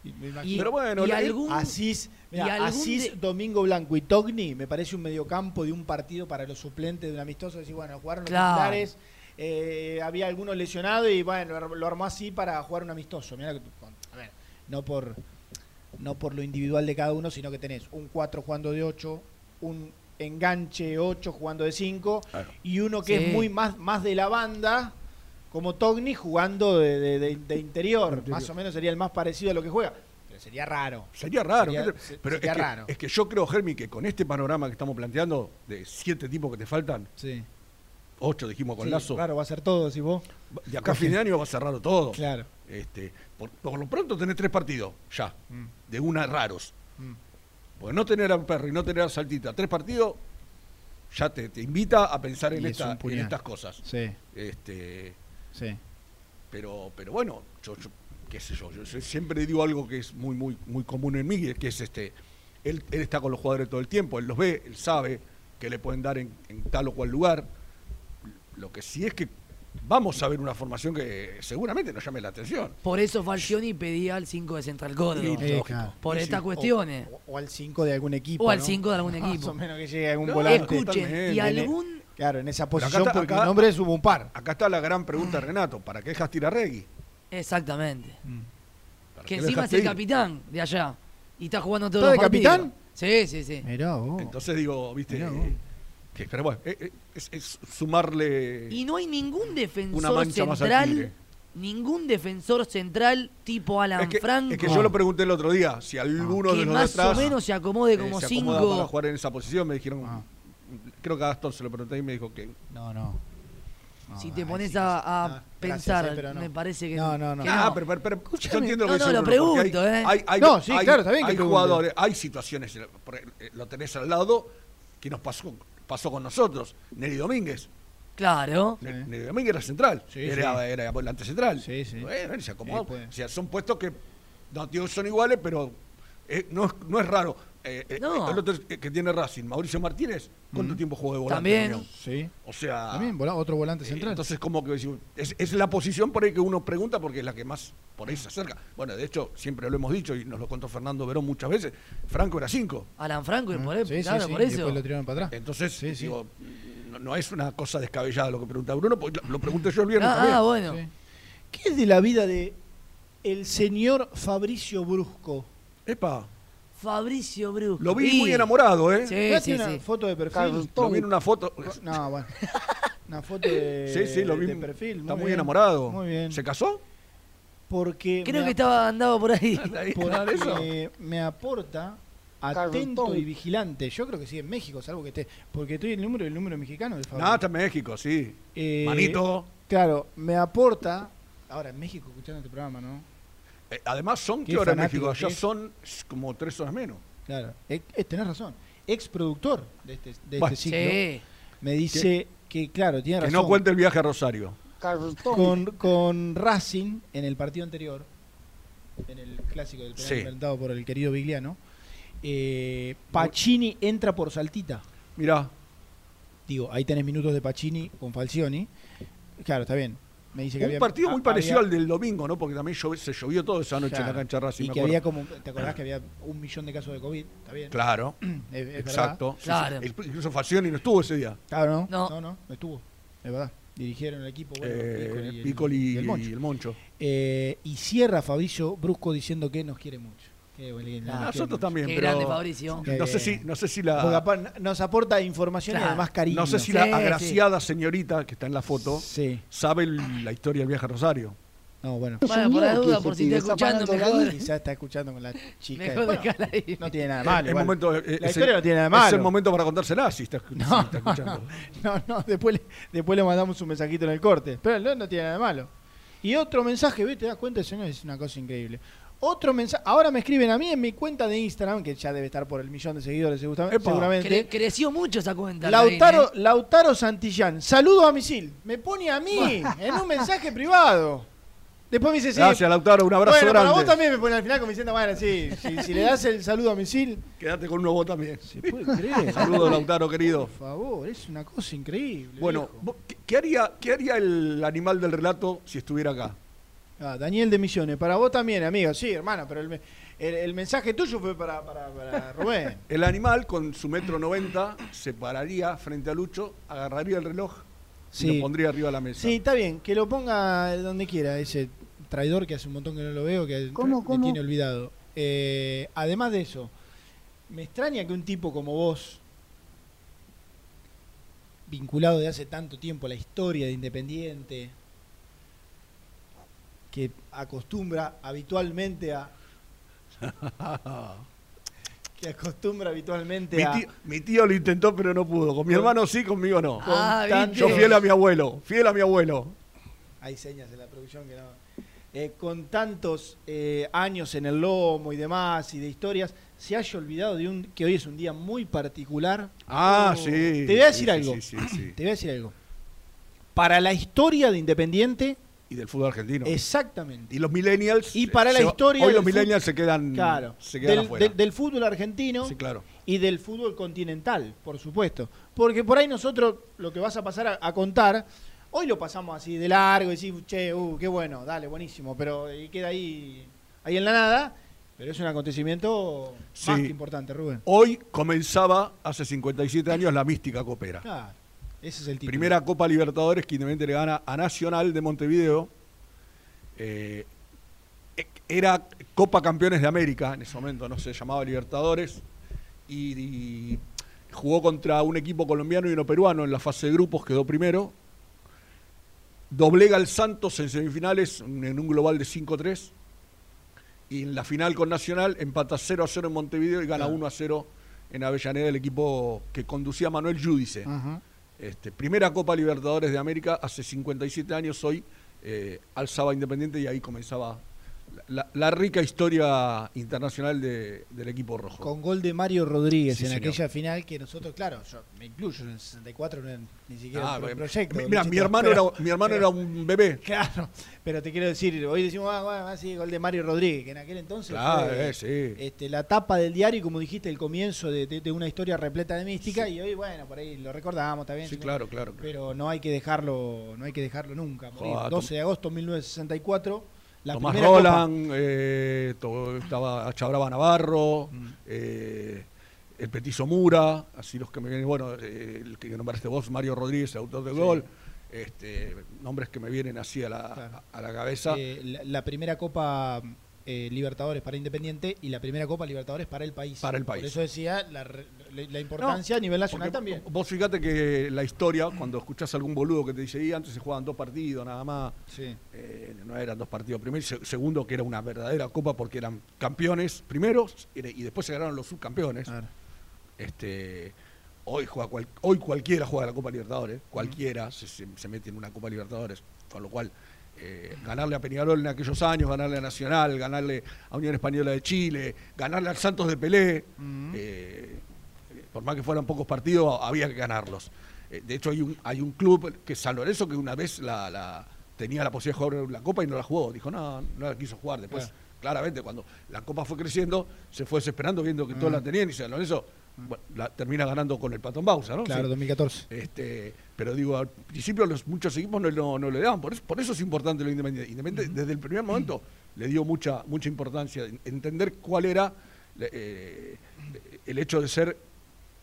Y Pero bueno, y algún, Asís, mirá, y algún Asís, de- Domingo Blanco y Togni me parece un mediocampo de un partido para los suplentes de un amistoso. Decir, bueno, jugaron los Claro. titulares, eh, había algunos lesionados y bueno, lo, armó así para jugar un amistoso. Mirá que- a ver, no por, no por lo individual de cada uno, sino que tenés un 4 jugando de 8, un enganche 8 jugando de 5 Claro. y uno que Sí. es muy más, más de la banda. Como Togni jugando de, de- de- de interior. Interior. más o menos sería el más parecido a lo que juega. Pero sería raro. Sería raro. Sería- ¿qué te- se- pero sería es, que, raro. es que yo creo, Germi, que con este panorama que estamos planteando, de siete tipos que te faltan, Sí. ocho dijimos con Sí, Lazo, Claro, va a ser todo, si vos. de acá a fin de año va a cerrar todo. Claro. Este, por, por lo pronto tenés tres partidos, ya, Mm. de una raros. Mm. Porque no tener a Perry, no tener a Saltita, tres partidos, ya te, te invita a pensar en, esta- en estas cosas. Sí, Este, sí. pero, pero bueno, yo, yo- qué sé yo, yo, yo siempre digo algo que es muy, muy, muy común en mí, que es este, él, él está con los jugadores todo el tiempo, él los ve, él sabe que le pueden dar en, en tal o cual lugar. Lo que sí es que vamos a ver una formación que seguramente nos llame la atención. Por eso Falcioni pedía al 5 de Central Córdoba. Sí, lógico. claro. Por estas sí, cuestiones. O, o al 5 de algún equipo. O al ¿no? 5 de algún Más equipo. o menos que llegue algún No, volante. Escuchen, totalmente. y algún... Claro, en esa posición, está- porque acá- nombres hubo un par. Acá está la gran pregunta de Renato, ¿para qué dejas tirar Regui? Exactamente. ¿Para Que encima es el ir? capitán de allá. Y está jugando todos ¿Está de partidos. capitán? Sí, sí, sí. Mirá vos. Entonces digo, viste, Mirá vos. eh, que, pero bueno, eh, eh, es, es sumarle Y no hay ningún una defensor central, ningún defensor central tipo Alan Es que, Franco. es que yo lo pregunté el otro día, si alguno que de los más atrás o menos se acomode eh, como se acomoda cinco. para jugar en esa posición, me dijeron, Ah. Creo que a Gastón se lo pregunté y me dijo que No, no. No, si te pones sí a, que sí. a pensar, gracias, eh, no. me parece que No, no, no. que Ah, pero, pero, pero yo Escúchame. entiendo lo No, que no, lo pregunto, ¿eh? hay, hay- No, sí, hay- claro, está bien que Hay jugadores, hay situaciones, eh, lo tenés al lado, que nos pasó, pasó con nosotros, Neri Domínguez. Claro. Sí. Ne- Neri Domínguez era central, Sí, era, sí. era volante central. Sí, sí. Bueno, se acomodó. Sí, puede. o sea, son puestos que no que son iguales, pero eh, no, es, no es raro. Eh, eh, No. El otro es- que tiene Racing, Mauricio Martínez, ¿cuánto tiempo jugó de volante? También. Sí. O sea, También, vola- otro volante eh, central. Entonces, como que decimos, es, es la posición por ahí que uno pregunta porque es la que más por ahí se acerca. Bueno, de hecho, siempre lo hemos dicho y nos lo contó Fernando Verón muchas veces. Franco era cinco. Alan Franco, y por, Mm, sí, sí, claro, sí, por y eso. después lo tiraron para atrás. Entonces, Sí, sí. digo, no, no es una cosa descabellada lo que pregunta Bruno, porque lo, lo pregunté yo el viernes Ah, también. ah, bueno. Sí. ¿Qué es de la vida de el señor Fabricio Brusco? Epa, Fabricio Brusco. Lo vi muy enamorado, ¿eh? Sí, ¿No sí, sí. foto de perfil? Lo vi en una foto. No, bueno. Una foto de, Sí, sí, lo vi. de perfil. Está muy, bien. enamorado. Muy bien. ¿Se casó? Porque Creo que estaba andado por ahí. ¿Nada de eso? porque me aporta atento y vigilante. Yo creo que sí en México, salvo que esté. Porque estoy en el número, el número mexicano de Fabio. Nada, está en México, sí. Eh, Manito. Claro, me aporta. Ahora en México escuchando este programa, ¿no? Eh, además, son Qué qué hora en México. que Allá son como tres horas menos. Claro. Eh, eh, tenés razón. Ex productor de este, de Bueno. este ciclo. Sí. Me dice que, claro, tiene Que razón. no cuente el viaje a Rosario. con, con Racing en el partido anterior, en el clásico del penal Sí. inventado por el querido Vigliano, eh, Pacini entra por Saltita. Mirá, Digo, ahí tenés minutos de Pacini con Falcioni. Claro, está bien. Me dice que un había, partido muy parecido había- al del domingo, ¿no? Porque también se llovió todo esa noche en claro, la cancha Racing. Y que había como, ¿te acordás que había un millón de casos de COVID? Está bien. Claro, Es, es exacto. verdad. Sí, Claro. sí. Incluso Falcioni no estuvo ese día. Claro, ¿no? No. No, no, no estuvo. Es verdad. Dirigieron el equipo. Bueno, Eh, el- Piccoli y y, el Moncho. el Moncho. Eh, y cierra Fabricio Brusco diciendo que nos quiere mucho. Nos Ah, Nosotros mucho. también, Qué pero grande Fabricio. Qué no sé si, no sé si Porque la, aparte nos aporta información y Claro. además cariño. no sé si Sí, la sí. agraciada señorita que está en la foto Sí. sabe el- la historia del viaje a Rosario. No, bueno. Bueno, por la duda, por si está escuchando, mejor. Quizás está escuchando con la chica. Mejor Bueno, no tiene nada de malo. Es momento, eh, la es historia el- no tiene nada de Es malo. el momento para contársela si está, escu- si No, está escuchando. no, no, después le, después le mandamos un mensajito en el corte. Pero no, no tiene nada de malo. Y otro mensaje, ¿ves? ¿Te das cuenta? Señor? Es una cosa increíble. Otro mensaje, ahora me escriben a mí en mi cuenta de Instagram, que ya debe estar por el millón de seguidores seguramente. Cre- creció mucho esa cuenta. Lautaro, ¿eh? Lautaro Santillán, saludo a misil. Me pone a mí en un mensaje privado. Después me dice, sí. Gracias, Lautaro, un abrazo bueno, para grande. vos también me pone al final como diciendo, bueno, sí, si, si le das el saludo a misil. Quédate con uno vos también. ¿Se puede creer? Saludos, Lautaro, querido. Por favor, es una cosa increíble. Bueno, viejo. vos- ¿qué, qué haría, ¿qué haría el animal del relato si estuviera acá? Ah, Daniel de Misiones, para vos también, amigo. Sí, hermano, pero el, el- el mensaje tuyo fue para, para, para Rubén. El animal, con su metro noventa, se pararía frente a Lucho, agarraría el reloj y lo pondría arriba de la mesa. Sí, está bien, que lo ponga donde quiera, ese traidor que hace un montón que no lo veo, que ¿Cómo, me cómo? tiene olvidado. Eh, además de eso, me extraña que un tipo como vos, vinculado de hace tanto tiempo a la historia de Independiente, que acostumbra habitualmente a... que acostumbra habitualmente Mi a... tío, mi tío lo intentó, pero no pudo. Con mi hermano sí, conmigo no. Ah. Yo fiel a mi abuelo, fiel a mi abuelo. Hay señas en la producción que no. Eh, con tantos eh, años en el lomo y demás y de historias, se haya olvidado de un que hoy es un día muy particular. Ah, Oh. sí. Te voy a decir Sí, algo. sí, sí, sí. Te voy a decir algo. Para la historia de Independiente, Y del fútbol argentino. exactamente. Y los millennials. Y para la se- historia Hoy los millennials se quedan, Claro. se quedan del, afuera. del- del fútbol argentino Sí, claro. y del fútbol continental, por supuesto. Porque por ahí nosotros lo que vas a pasar a, a contar, hoy lo pasamos así de largo y decimos, che, uh, qué bueno, dale, buenísimo, pero y queda ahí, ahí en la nada. Pero es un acontecimiento Sí. más que importante, Rubén. Hoy comenzaba, hace 57 años, la mística copera. Claro, ese es el título. Primera Copa Libertadores que Independiente le gana a Nacional de Montevideo. Eh, e- era Copa Campeones de América, en ese momento no se llamaba Libertadores. Y, y jugó contra un equipo colombiano y uno peruano en la fase de grupos, quedó primero. Doblega al Santos en semifinales en un global de 5-3. Y en la final con Nacional empata 0 a 0 en Montevideo y gana Claro. 1 a 0 en Avellaneda el equipo que conducía Manuel Judice. Este, primera Copa Libertadores de América, hace 57 años hoy, eh, alzaba Independiente y ahí comenzaba la, la rica historia internacional de- del equipo rojo. Con gol de Mario Rodríguez Sí, en señor. aquella final que nosotros, claro, yo me incluyo, en el 64 no ni siquiera Ah, eh, proyecto. mi- mira, mi hermano, pero- era, mi hermano pero- era un bebé. Claro, pero te quiero decir, hoy decimos, ah, bueno, ah, sí, gol de Mario Rodríguez, que en aquel entonces Claro, fue eh, sí. este, la tapa del diario y como dijiste, el comienzo de, de- de una historia repleta de mística y hoy, bueno, por ahí lo recordamos también. Sí, claro, claro. claro. Pero no hay que dejarlo, no hay que dejarlo nunca. morir. Joder, 12 de agosto de 1964, la Tomás. Roland, eh, to- estaba Chabraba Navarro, Mm. eh, el Petizo Mura, así los que me vienen, bueno, eh, el que nombraste vos, Mario Rodríguez, autor del Sí. gol, este, nombres que me vienen así a la, Claro. a la cabeza. Eh, la, la primera copa eh, Libertadores para Independiente y la primera Copa Libertadores para el país. Para el país. Por eso decía la, importancia a nivel nacional también. Vos fíjate que la historia, cuando escuchás a algún boludo que te dice, y antes se jugaban dos partidos nada más, Sí. eh, no eran dos partidos. Primero y se- segundo, que era una verdadera copa porque eran campeones primeros y después se ganaron los subcampeones. Claro. Este, hoy, juega cual- hoy cualquiera juega la Copa Libertadores, cualquiera se mete en una Copa Libertadores, con lo cual eh, ganarle a Peñarol en aquellos años, ganarle a Nacional, ganarle a Unión Española de Chile, ganarle al Santos de Pelé, eh, por más que fueran pocos partidos, había que ganarlos. Eh, de hecho, hay un, hay un club que es San Lorenzo que una vez la, la- tenía la posibilidad de jugar la Copa y no la jugó. Dijo, no, no la quiso jugar. Después, Claro. claramente, cuando la Copa fue creciendo, se fue desesperando viendo que todos la tenían y San Lorenzo bueno, la termina ganando con el Patón Bausa, ¿no? Claro, Sí. 2014. Este, pero digo, al principio los muchos equipos no, no- no le daban, por eso, por eso es importante lo independiente. Independiente desde el primer momento le dio mucha, mucha importancia, en- entender cuál era eh, el hecho de ser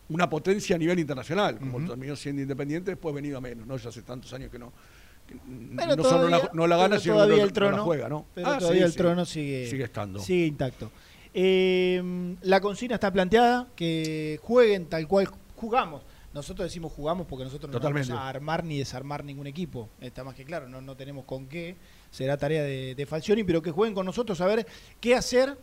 una potencia a nivel internacional, como terminó siendo independiente, después venido a menos, ¿no? Ya hace tantos años que no. que no solo la- no la gana, sino que no, el trono, no la juega, ¿no? Pero Ah, todavía sí, el sí. trono sigue, Sigue estando. sigue intacto. Eh, la consigna está planteada, que jueguen tal cual jugamos. Nosotros decimos jugamos porque nosotros no Totalmente. vamos a armar ni desarmar ningún equipo. Está más que claro, no, no tenemos con qué. Será tarea de, de Falcioni, pero que jueguen con nosotros a ver qué hacer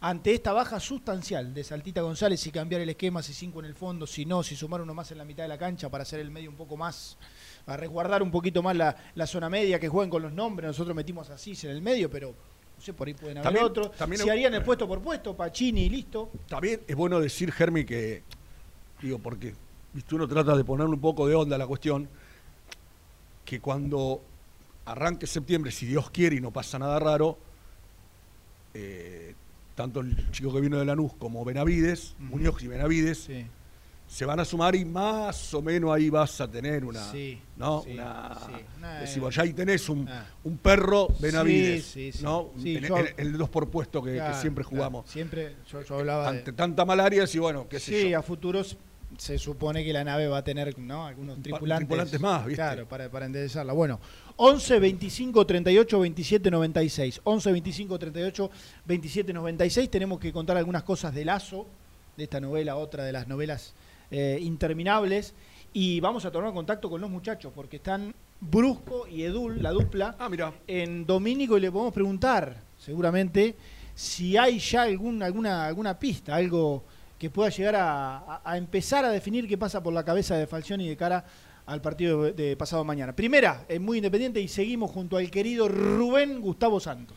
ante esta baja sustancial de Saltita González, si cambiar el esquema, si cinco en el fondo, si no, si sumar uno más en la mitad de la cancha para hacer el medio un poco más, a resguardar un poquito más la, la zona media, que jueguen con los nombres, nosotros metimos así en el medio, pero sé, por ahí pueden haber También- otros. también si harían el puesto por puesto, Pacini y listo. También es bueno decir, Germi, que, digo, porque viste, uno trata de ponerle un poco de onda a la cuestión, que cuando arranque septiembre, si Dios quiere y no pasa nada raro, eh, tanto el chico que vino de Lanús como Benavides, Muñoz y Benavides, Sí. Se van a sumar y más o menos ahí vas a tener una. Sí, ¿no? sí, una, sí. Una, decimos, ya ahí tenés un, ah. un perro Benavides. Sí, sí, sí. ¿no? Sí, en, yo- en- en el dos por puesto que, que Claro, siempre claro. jugamos. Siempre yo, yo hablaba de- Ante tanta malaria, y bueno, qué sé Sí, yo. a futuros se supone que la nave va a tener ¿no? algunos tripulantes, tripulantes más, ¿viste? Claro, para, para enderezarla. Bueno, 11 25 38 27 96. 11 25 38 27 96. Tenemos que contar algunas cosas de Lazo, de esta novela, otra de las novelas eh, interminables. Y vamos a tomar contacto con los muchachos, porque están Brusco y Edul, la dupla, Ah, en Domínico y le podemos preguntar, seguramente, si hay ya algún, alguna, alguna pista, algo que pueda llegar a, empezar a definir qué pasa por la cabeza de Falcioni de cara al partido de, de pasado mañana. Primera, es muy independiente y seguimos junto al querido Rubén Gustavo Santos.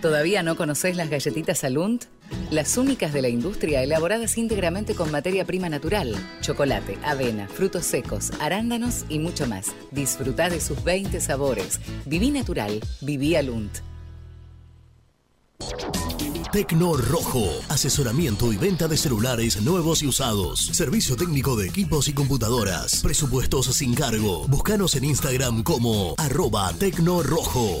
¿Todavía no conocés las galletitas Alunt? Las únicas de la industria elaboradas íntegramente con materia prima natural, chocolate, avena, frutos secos, arándanos y mucho más. Disfruta de sus 20 sabores. Viví natural, viví Alunt. Tecno Rojo, asesoramiento y venta de celulares nuevos y usados. Servicio técnico de equipos y computadoras. Presupuestos sin cargo. Búscanos en Instagram como arroba Tecno Rojo.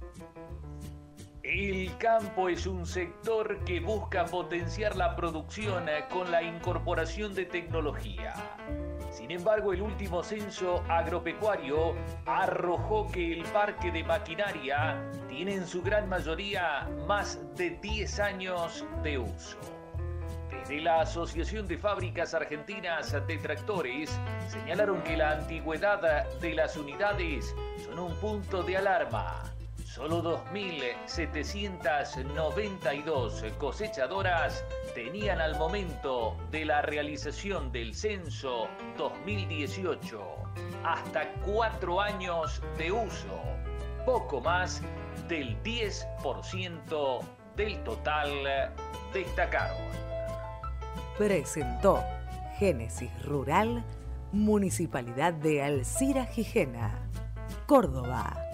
El campo es un sector que busca potenciar la producción con la incorporación de tecnología. Sin embargo, el último censo agropecuario arrojó que el parque de maquinaria tiene en su gran mayoría más de 10 años de uso. Desde la Asociación de Fábricas Argentinas de Tractores señalaron que la antigüedad de las unidades son un punto de alarma. Solo 2.792 cosechadoras tenían al momento de la realización del censo 2018 hasta cuatro años de uso, poco más del 10% del total destacaron. Presentó Génesis Rural, Municipalidad de Alcira Gijena, Córdoba.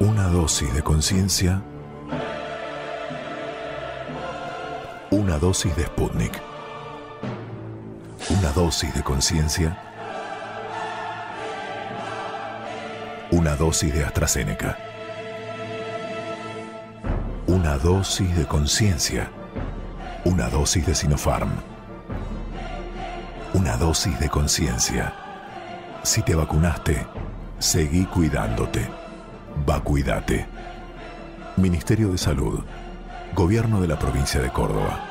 Una dosis de conciencia. Una dosis de Sputnik. Una dosis de conciencia. Una dosis de AstraZeneca. Una dosis de conciencia. Una dosis de Sinopharm. Una dosis de conciencia. Si te vacunaste, seguí cuidándote. Vacuídate. Ministerio de Salud. Gobierno de la provincia de Córdoba.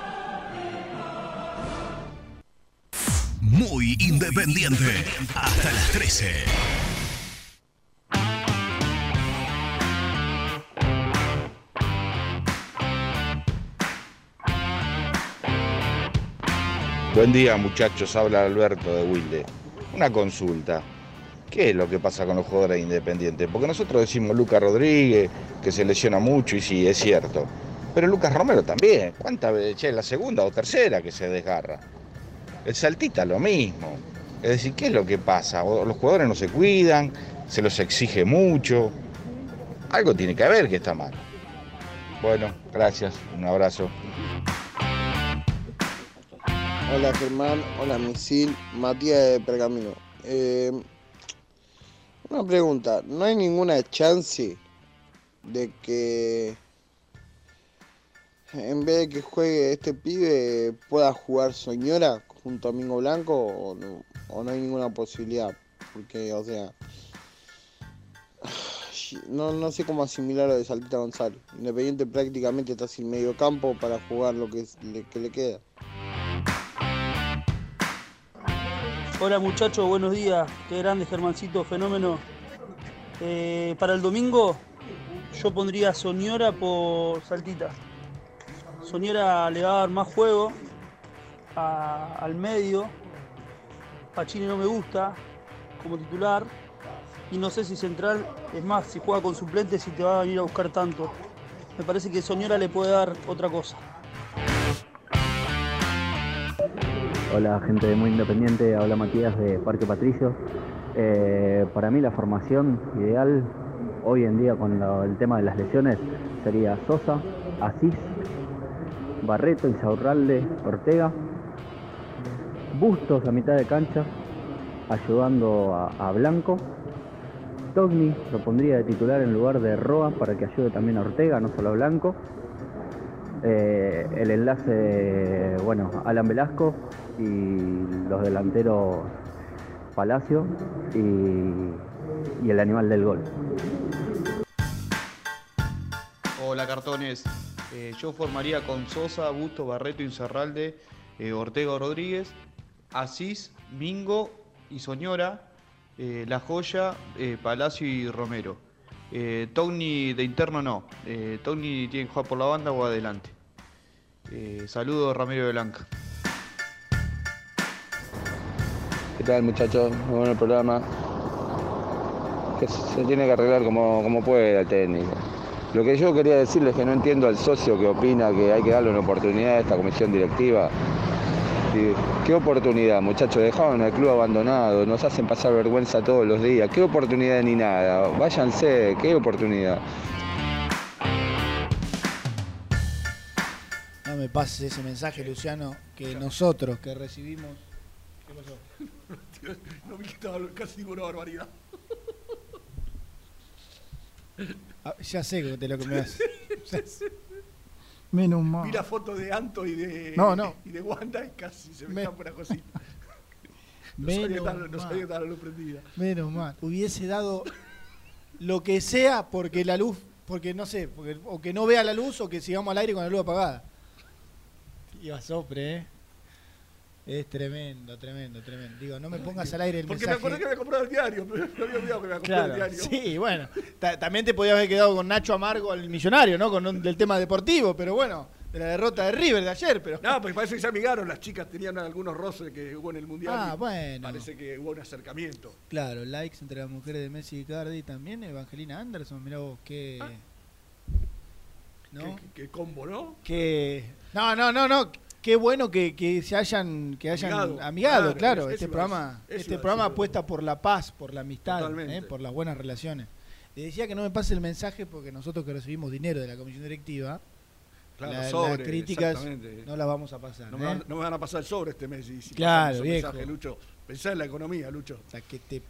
Muy independiente. Hasta las 13. Buen día muchachos, habla Alberto de Wilde. Una consulta. ¿Qué es lo que pasa con los jugadores independientes? Porque nosotros decimos Lucas Rodríguez, que se lesiona mucho y sí, es cierto. Pero Lucas Romero también. ¿Cuántas veces? Che, la segunda o tercera que se desgarra. El Saltita lo mismo. Es decir, ¿qué es lo que pasa? Los jugadores no se cuidan, se los exige mucho. Algo tiene que haber que está mal. Bueno, gracias, un abrazo. Hola Germán, hola Misil, Matías de Pergamino. Eh, una pregunta, ¿no hay ninguna chance de que en vez de que juegue este pibe pueda jugar Soñora junto a Mingo Blanco o no, o no hay ninguna posibilidad? Porque, o sea, no, no sé cómo asimilar lo de Saltita González. Independiente prácticamente está sin medio campo para jugar lo que, le, que le queda. Hola muchachos, buenos días. Qué grande Germancito, fenómeno. Eh, para el domingo yo pondría Soñora por Saltita. Soñora le va a dar más juego al medio. Pachini no me gusta como titular. Y no sé si central, es más, si juega con suplentes si te va a venir a buscar tanto. Me parece que Soñora le puede dar otra cosa. Hola gente de Muy Independiente, habla Matías de Parque Patricio. Eh, para mí la formación ideal hoy en día con el tema de las lesiones sería Sosa, Asís, Barreto, Insaurralde, Ortega, Bustos a mitad de cancha, ayudando a, a Blanco. Togni lo pondría de titular en lugar de Roa para que ayude también a Ortega, no solo a Blanco. Eh, el enlace, bueno, Alan Velasco y los delanteros Palacio y, el animal del gol. Hola cartones, Eh, yo formaría con Sosa, Busto, Barreto, Incerralde, eh, Ortega Rodríguez, Asís, Mingo y Soñora, eh, La Joya, eh, Palacio y Romero. Tony de interno no. Tony tiene que jugar por la banda o adelante. Saludos Ramiro de Blanca. ¿Qué tal muchachos? Muy bueno el programa. Se tiene que arreglar como, como pueda el técnico. Lo que yo quería decirles es que no entiendo al socio que opina que hay que darle una oportunidad a esta comisión directiva. ¿Qué oportunidad, muchachos? Dejaron el club abandonado, nos hacen pasar vergüenza todos los días. ¿Qué oportunidad ni nada? Váyanse, ¿qué oportunidad? No me pases ese mensaje, Luciano, que nosotros que recibimos. ¿Qué pasó? No vi que estaba casi ninguna barbaridad. Ah, ya sé de lo que me sé. Menos mal. Vi la foto de Anto y de, No, no. y de Wanda y casi se me Me- escapa una cosita. No Menos sabía, estar, no mal. sabía estar la luz prendida. Menos mal. Hubiese dado lo que sea porque la luz, porque no sé, porque, o que no vea la luz o que sigamos al aire con la luz apagada. Iba sopre, ¿eh? Es tremendo, tremendo, tremendo. Digo, no me pongas al aire el Porque me mensaje. acordé que había comprado el diario, pero me había olvidado que me había comprado Claro, el diario. sí, bueno. Ta- también te podías haber quedado con Nacho Amargo al millonario, ¿no? Con un- del tema deportivo, pero bueno, de la derrota de River de ayer, pero. No, pues parece que se amigaron, las chicas tenían algunos roces que hubo en el Mundial. Ah, bueno. Parece que hubo un acercamiento. Claro, likes entre las mujeres de Messi y Cardi también, Evangelina Anderson, mirá vos, qué. ¿No? Qué, qué- qué combo, ¿no? Qué- No, no, no, no. Qué bueno que, que se hayan, que hayan Amigado. amigado, Claro, este programa, este programa apuesta por la paz, por la amistad. ¿eh? por las buenas relaciones. Le decía que no me pase el mensaje porque nosotros que recibimos dinero de la comisión directiva, Claro, la- sobre, las críticas no las vamos a pasar. No me, ¿eh? van, no me van a pasar sobre este mes. Y si Claro, mensaje, Lucho. Pensá en la economía, Lucho. Que te-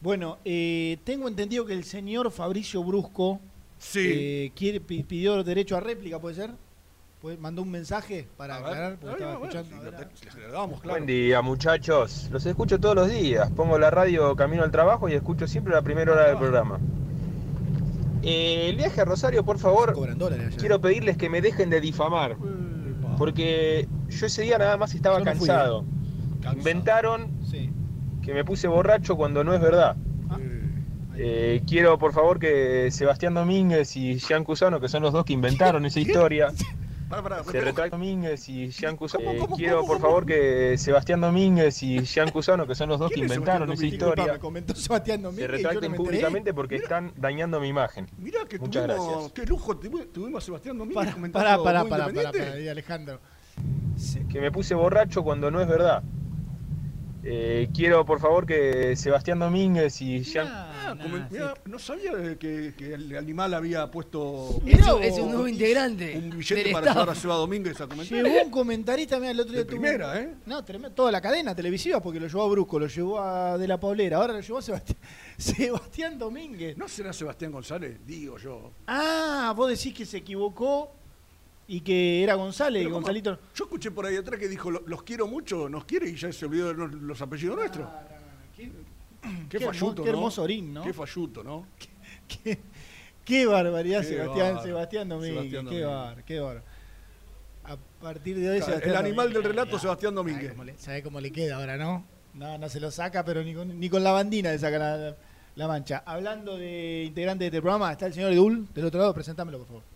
Bueno, eh, tengo entendido que el señor Fabricio Brusco Sí. eh, quiere, pi- pidió derecho a réplica, ¿puede ser? ¿Puede- ¿Mandó un mensaje para A ver, aclarar? Porque a ver, estaba escuchando. si si le damos, claro. Buen día muchachos, los escucho todos los días, pongo la radio camino al trabajo y escucho siempre la primera hora del programa. Eh, el viaje a Rosario, por favor, quiero pedirles que me dejen de difamar, porque yo ese día nada más estaba no fui, cansado. Inventaron que me puse borracho cuando no es verdad. Eh, quiero por favor que Sebastián Domínguez y Jean Cusano, que son los dos que inventaron esa historia, Pará, se repite. retractan Domínguez y Jean Cusano. Eh, quiero por favor que Sebastián Domínguez y Jean Cusano, que son los dos que ¿Quién es inventaron esa historia, me comentó Sebastián Domínguez se no retracten públicamente porque están dañando mi imagen. Mirá que Muchas tuvimos, gracias. qué lujo tuvi- tuvimos a Sebastián Domínguez Pará, comentando pará, pará, Muy pará, pará, Independiente. pará, ahí, Alejandro. Que me puse borracho cuando no es verdad. Eh, quiero por favor que Sebastián Domínguez y Jean... Ah, mirá, no sabía que, que el animal había puesto Eso es un nuevo integrante. un billete del para llevar a Seba Domínguez a comentar. Llegó un comentarista, mira, el otro día De tuvo- primera, ¿eh? No, tremendo, toda la cadena televisiva, porque lo llevó a Brusco, lo llevó a De la Paulera, ahora lo llevó a Sebastián, Sebastián Domínguez. ¿No será Sebastián González? Digo yo. Ah, vos decís que se equivocó y que era González, y. Gonzalito. Yo escuché por ahí atrás que dijo, "Lo- los quiero mucho, nos quiere y ya se olvidó de los, los apellidos nuestros. Qué, Qué, qué falluto, hermo- qué ¿no? hermoso orín, ¿no? Qué falluto, ¿no? Qué, qué barbaridad, Sebastián. Sebastián Domínguez. Sebastián qué bar, qué bar. A partir de hoy, Claro, el animal del relato, Sebastián Domínguez. ¿Sabe cómo, le, queda ahora, no? No, no se lo saca, pero ni con, ni con la bandina le saca la, la mancha. Hablando de integrante de este programa, está el señor Edul, del otro lado, presentámelo, por favor.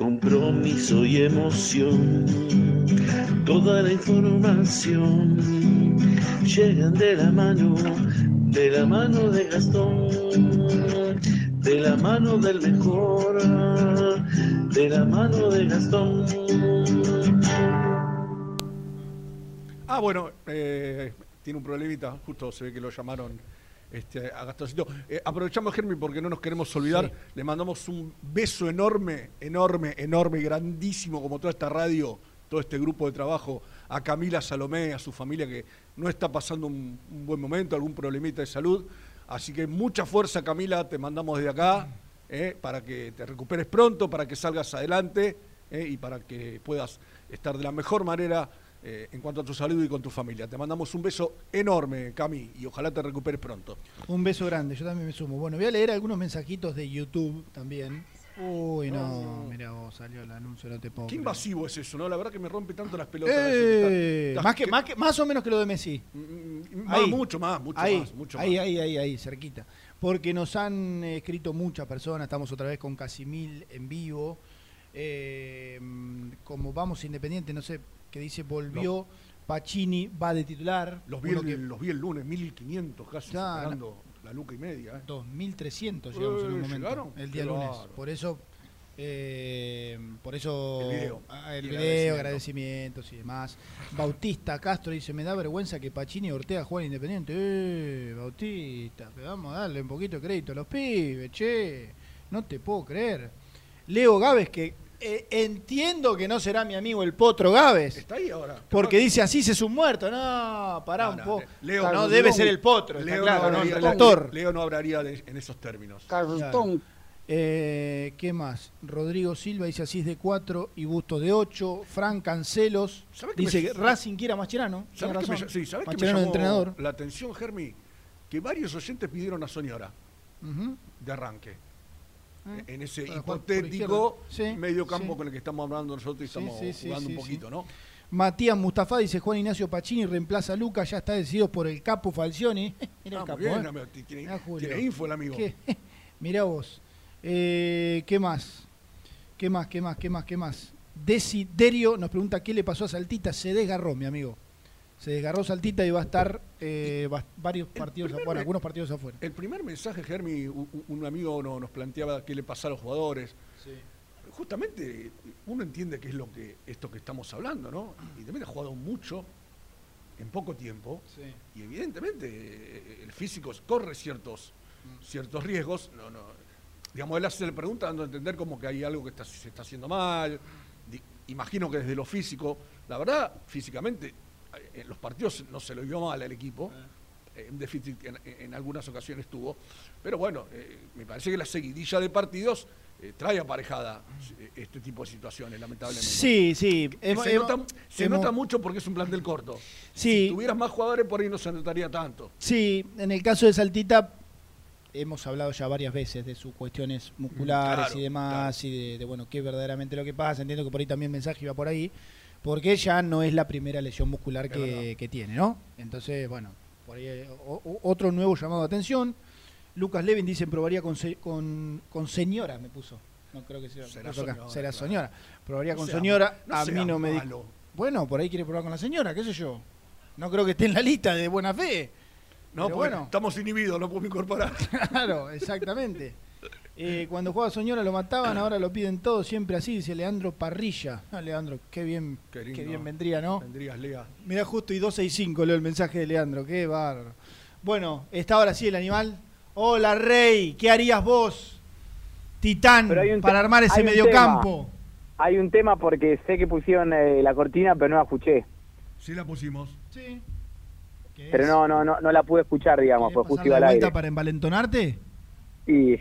Compromiso y emoción, toda la información llegan de la mano, de la mano de Gastón, de la mano del mejor, de la mano de Gastón. Ah, bueno, eh, tiene un problemita, justo se ve que lo llamaron este, a. Eh, aprovechamos, Germi, porque no nos queremos olvidar, Sí. le mandamos un beso enorme, enorme, enorme, grandísimo, como toda esta radio, todo este grupo de trabajo, a Camila Salomé, a su familia que no está pasando un, un buen momento, algún problemita de salud. Así que mucha fuerza, Camila, te mandamos desde acá, eh, para que te recuperes pronto, para que salgas adelante eh, y para que puedas estar de la mejor manera eh, en cuanto a tu salud y con tu familia. Te mandamos un beso enorme, Cami, y ojalá te recuperes pronto. Un beso grande, yo también me sumo. Bueno, voy a leer algunos mensajitos de YouTube también. Uy, no, mira vos, salió el anuncio, no te puedo Qué invasivo es eso, ¿no? La verdad que me rompe tanto las pelotas. Eh, Las- más, que, que- más, que- más o menos que lo de Messi. más, mucho más, mucho ahí, más, mucho ahí, más. ahí, ahí, ahí, cerquita. Porque nos han escrito muchas personas, estamos otra vez con Casimil en vivo. Eh, como vamos Independiente, no sé, que dice volvió, Pacini va de titular. Los vi, el, que- los vi el lunes, 1500 casi, Ya, la luca y media. ¿eh? 2300 llegamos en un Eh, momento, ¿llegaron? el día lunes. Por eso, eh, por eso El video. ah, el Y video, agradecimiento. agradecimientos y demás. Bautista Castro dice, me da vergüenza que Pachini y Ortega jueguen independiente. Eh, Bautista, pero vamos a darle un poquito de crédito a los pibes, che. No te puedo creer. Leo Gávez, que eh, entiendo que no será mi amigo el Potro Gávez. Está ahí ahora. Porque dice así se es un muerto. No, pará No, un no, poco. Leo, no, debe ser el Potro, está Leo claro, no ¿no? el relator. Leo no hablaría de- en esos términos. Claro. Eh, ¿Qué más? Rodrigo Silva dice así es de 4 y Busto de 8. Fran Cancelos ¿Sabe qué dice me- que Racing quiere a Mascherano. ¿Sabes qué me, sí, ¿sabés qué me Mascherano de llamó entrenador. la atención, Germi? Que varios oyentes pidieron a Soñora Ujú. de arranque. Ah, en ese para hipotético. Sí, medio campo sí. con el que estamos hablando nosotros y estamos sí, jugando un poquito. ¿no? Matías Mustafa dice Juan Ignacio Pacini reemplaza a Lucas, ya está decidido por el capo Falcioni. Mira Ah, el capo, muy bien, ¿eh? amigo, tiene, Mirá, tiene info el amigo. ¿Qué? Mirá vos. Eh, ¿Qué más? ¿Qué más? ¿Qué más? ¿Qué más? ¿Qué más? Desiderio nos pregunta qué le pasó a Saltita. Se desgarró, mi amigo. Se desgarró Saltita y va a estar eh, va- varios partidos afuera, algunos partidos afuera. El primer mensaje, Germi, un, un amigo no- nos planteaba qué le pasa a los jugadores. Justamente uno entiende qué es lo que esto que estamos hablando, ¿no? Y también ha jugado mucho en poco tiempo y evidentemente eh, el físico corre ciertos ciertos riesgos. No, no, digamos, él hace la pregunta dando a entender como que hay algo que está- se está haciendo mal. Di- imagino que desde lo físico, la verdad, físicamente, en los partidos no se lo vio mal al equipo. Eh, Un déficit en, en algunas ocasiones tuvo. Pero bueno, eh, me parece que la seguidilla de partidos eh, trae aparejada este tipo de situaciones, lamentablemente. Sí, sí. Hemos- se hemos- nota, se hemos- nota mucho porque es un plantel corto. Sí. Si tuvieras más jugadores, por ahí no se notaría tanto. Sí, en el caso de Saltita hemos hablado ya varias veces de sus cuestiones musculares Claro, y demás y de, de, bueno qué es verdaderamente lo que pasa. Entiendo que por ahí también el mensaje iba por ahí, porque ya no es la primera lesión muscular que, tiene, ¿no? Entonces, bueno, por ahí eh, o- otro nuevo llamado de atención. Lucas Levin dice probaría con, se- con, con señora, me puso. No creo que sea. Será acá. señora, Será claro. señora. Probaría No con señora. no a mí no me dijo. Bueno, por ahí quiere probar con la señora, qué sé yo. No creo que esté en la lista de buena fe. No, bueno. estamos inhibidos, no podemos incorporar. Claro, exactamente. Eh, cuando jugaba Soñora lo mataban, ahora lo piden todos, siempre así, dice Leandro Parrilla. Ah, Leandro, qué bien, Qué bien vendría, ¿no? Vendrías, Lea. Mira justo y 265 leo el mensaje de Leandro, qué bárbaro. Bueno, está ahora sí el animal. Hola Rey, ¿qué harías vos, Titán, para armar ese mediocampo? Hay un tema porque sé que pusieron eh, la cortina, pero no la escuché. Sí la pusimos. Sí. Pero no, no, no, no la pude escuchar, digamos, ¿Pasar justo iba la al vuelta aire. para envalentonarte? Y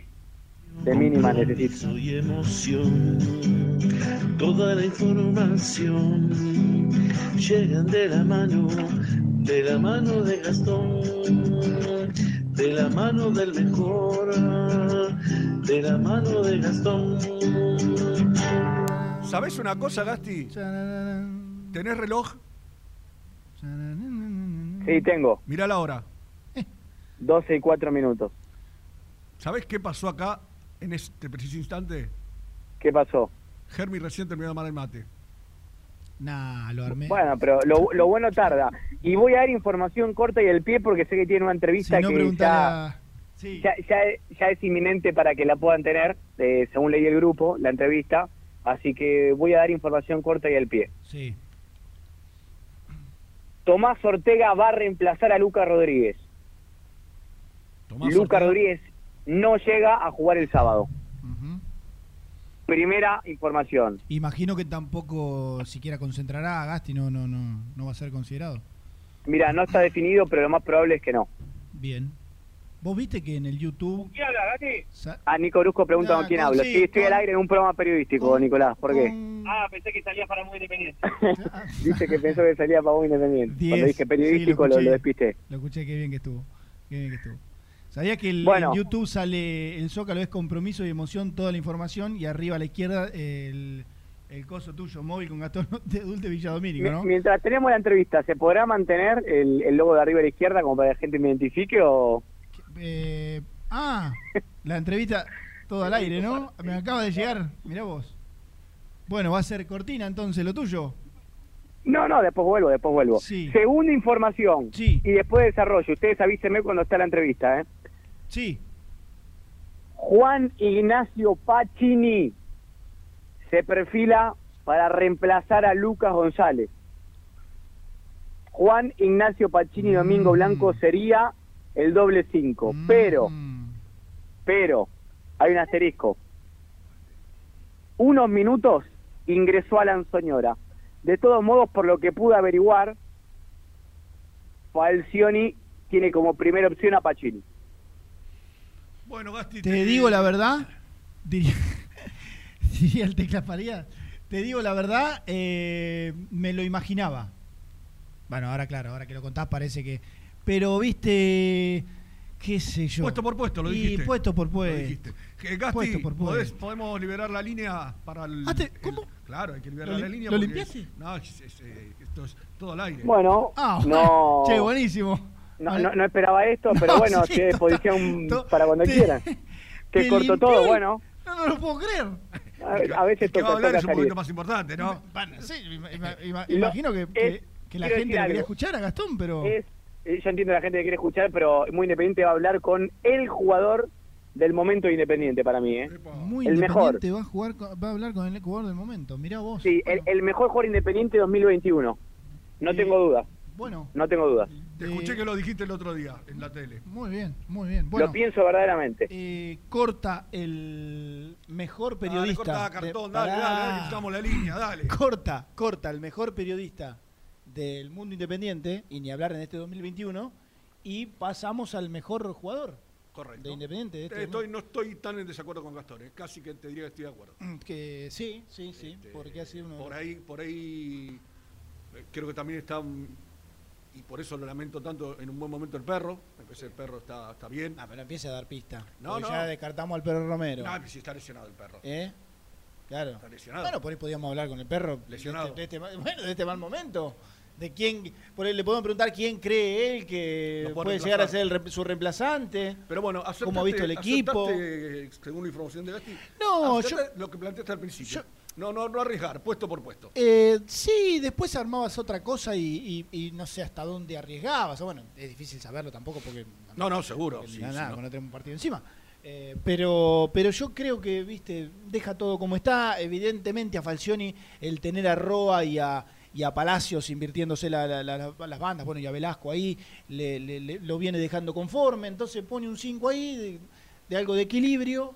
de mínima necesito. Soy emoción, toda la información llegan de la mano, de la mano de Gastón, de la mano del mejor, de la mano de Gastón. ¿Sabés una cosa, Gasti? ¿Tenés reloj? Sí, tengo. Mirá la hora. 12 y 4 minutos. ¿Sabés qué pasó acá en este preciso instante? ¿Qué pasó? Germi recién terminó de armar el mate. Nah, lo armé. Bueno, pero lo, lo bueno tarda. Y voy a dar información corta y al pie porque sé que tiene una entrevista Si no, que ya, Sí. ya, ya es- ya es inminente para que la puedan tener, eh, según leí el grupo, la entrevista. Así que voy a dar información corta y al pie. Sí. Tomás Ortega va a reemplazar a Luca Rodríguez. Tomás Luca Ortega. Rodríguez no llega a jugar el sábado. Primera información. Imagino que tampoco siquiera concentrará a Gasti, no, no, no, no va a ser considerado. Mira, no está definido, pero lo más probable es que no. Bien. Vos viste que en el YouTube. ¿Quién habla, Gati? Sa- Ah, Nico Brusco pregunta con quién con- hablo. sí, Sí, estoy con- al aire en un programa periodístico, Nicolás. ¿Por qué? Ah, pensé que salía para muy independiente. Dice que pensó que salía para vos independiente. Diez. Cuando dije Sí, periodístico lo lo, lo despisté. Lo escuché, qué bien que estuvo. Qué bien que estuvo. ¿Sabía que el, Bueno. en YouTube sale el Zócalo es compromiso y emoción, toda la información, y arriba a la izquierda el, el coso tuyo, móvil con Gastón de Dulte Villadomínico, Mi- ¿no? Mientras tenemos la entrevista, ¿se podrá mantener el, el logo de arriba a la izquierda como para que la gente me identifique o...? Eh, ah, la entrevista todo al aire, ¿no? Me acaba de llegar, mirá vos. Bueno, va a ser cortina entonces lo tuyo. No, no, después vuelvo, después vuelvo. Sí. Segunda información. Sí. Y después desarrollo. Ustedes avísenme cuando está la entrevista, ¿eh? Sí. Juan Ignacio Pacini se perfila para reemplazar a Lucas González. Juan Ignacio Pacini Domingo Blanco sería el doble cinco, pero, pero, hay un asterisco. Unos minutos ingresó Alan Soñora. De todos modos, por lo que pude averiguar, Falcioni tiene como primera opción a Pacini. Bueno, Gasti, Te digo la verdad, diría, diría el tecla Farías, te digo la verdad, eh, me lo imaginaba. Bueno, ahora claro, ahora que lo contás parece que... Pero viste, qué sé yo. Puesto por puesto, lo Y dijiste. puesto por Lo puesto. dijiste. Que, Gasti, Puesto por puesto. podés- podemos liberar la línea para el. Ah, te- el- ¿cómo? claro, hay que liberar ¿Lo la línea. lo porque- limpiaste? No, es- es- eh, esto es todo al aire. Bueno, Ah, no, Che, buenísimo. No, no, no esperaba esto, pero No, bueno, sí, estoy a disposición para cuando te- quieran. te Que cortó limpió todo, bueno. No, no lo puedo creer. A, a veces El que va toca, a hablar toca es un poquito más importante, ¿no? Bueno, sí, Lo- imagino que, que- es- que la gente lo quería escuchar a Gastón, pero... Es, eh, yo entiendo a la gente que quiere escuchar, pero muy independiente va a hablar con el jugador del momento de independiente para mí, ¿eh? Muy el mejor. independiente va a jugar va a hablar con el jugador del momento. Mirá vos. Sí, el, el mejor jugador independiente 2021. No Eh, tengo dudas. Bueno, No tengo dudas. Te escuché que lo dijiste el otro día en la tele. muy bien, muy bien. Bueno, Lo pienso verdaderamente. eh, corta el mejor Dale, periodista. cortá, de- cartón, dale, dale, dale, la línea, dale. Corta, corta el mejor periodista del mundo independiente, y ni hablar en este 2021, y pasamos al mejor jugador Correcto. de Independiente. de este Eh, estoy, no estoy tan en desacuerdo con Gastón, eh, casi que te diría que estoy de acuerdo. Que sí, sí, sí, porque ha sido uno de Por ahí, por ahí creo que también está, mm, y por eso lo lamento tanto, en un buen momento el perro. Me parece el perro está, está bien. Ah, pero empieza a dar pista. No, no. ya descartamos al perro Romero. No, si está lesionado el perro. ¿Eh? Claro. Está lesionado. Bueno, por ahí podíamos hablar con el perro. Lesionado. De este, de este bueno, de este mal momento. De quién, por ahí le podemos preguntar quién cree él que puede llegar a ser el su reemplazante. Pero bueno, ¿Cómo ha visto el equipo? aceptaste, según la información de Gasti. No, aceptaste lo que planteaste al principio. No, no, no arriesgar, puesto por puesto. Eh, sí, después armabas otra cosa y, y- y no sé hasta dónde arriesgabas. Bueno, es difícil saberlo tampoco porque. No, no, seguro. porque sí, nada, sí, nada, no. tenemos un partido encima. Eh, pero, pero yo creo que, viste, deja todo como está. Evidentemente a Falcioni el tener a Roa y a, y a Palacios invirtiéndose la- la- la- la- las bandas, bueno, y a Velasco ahí, le, le- le- lo viene dejando conforme. Entonces pone un 5 ahí de, de algo de equilibrio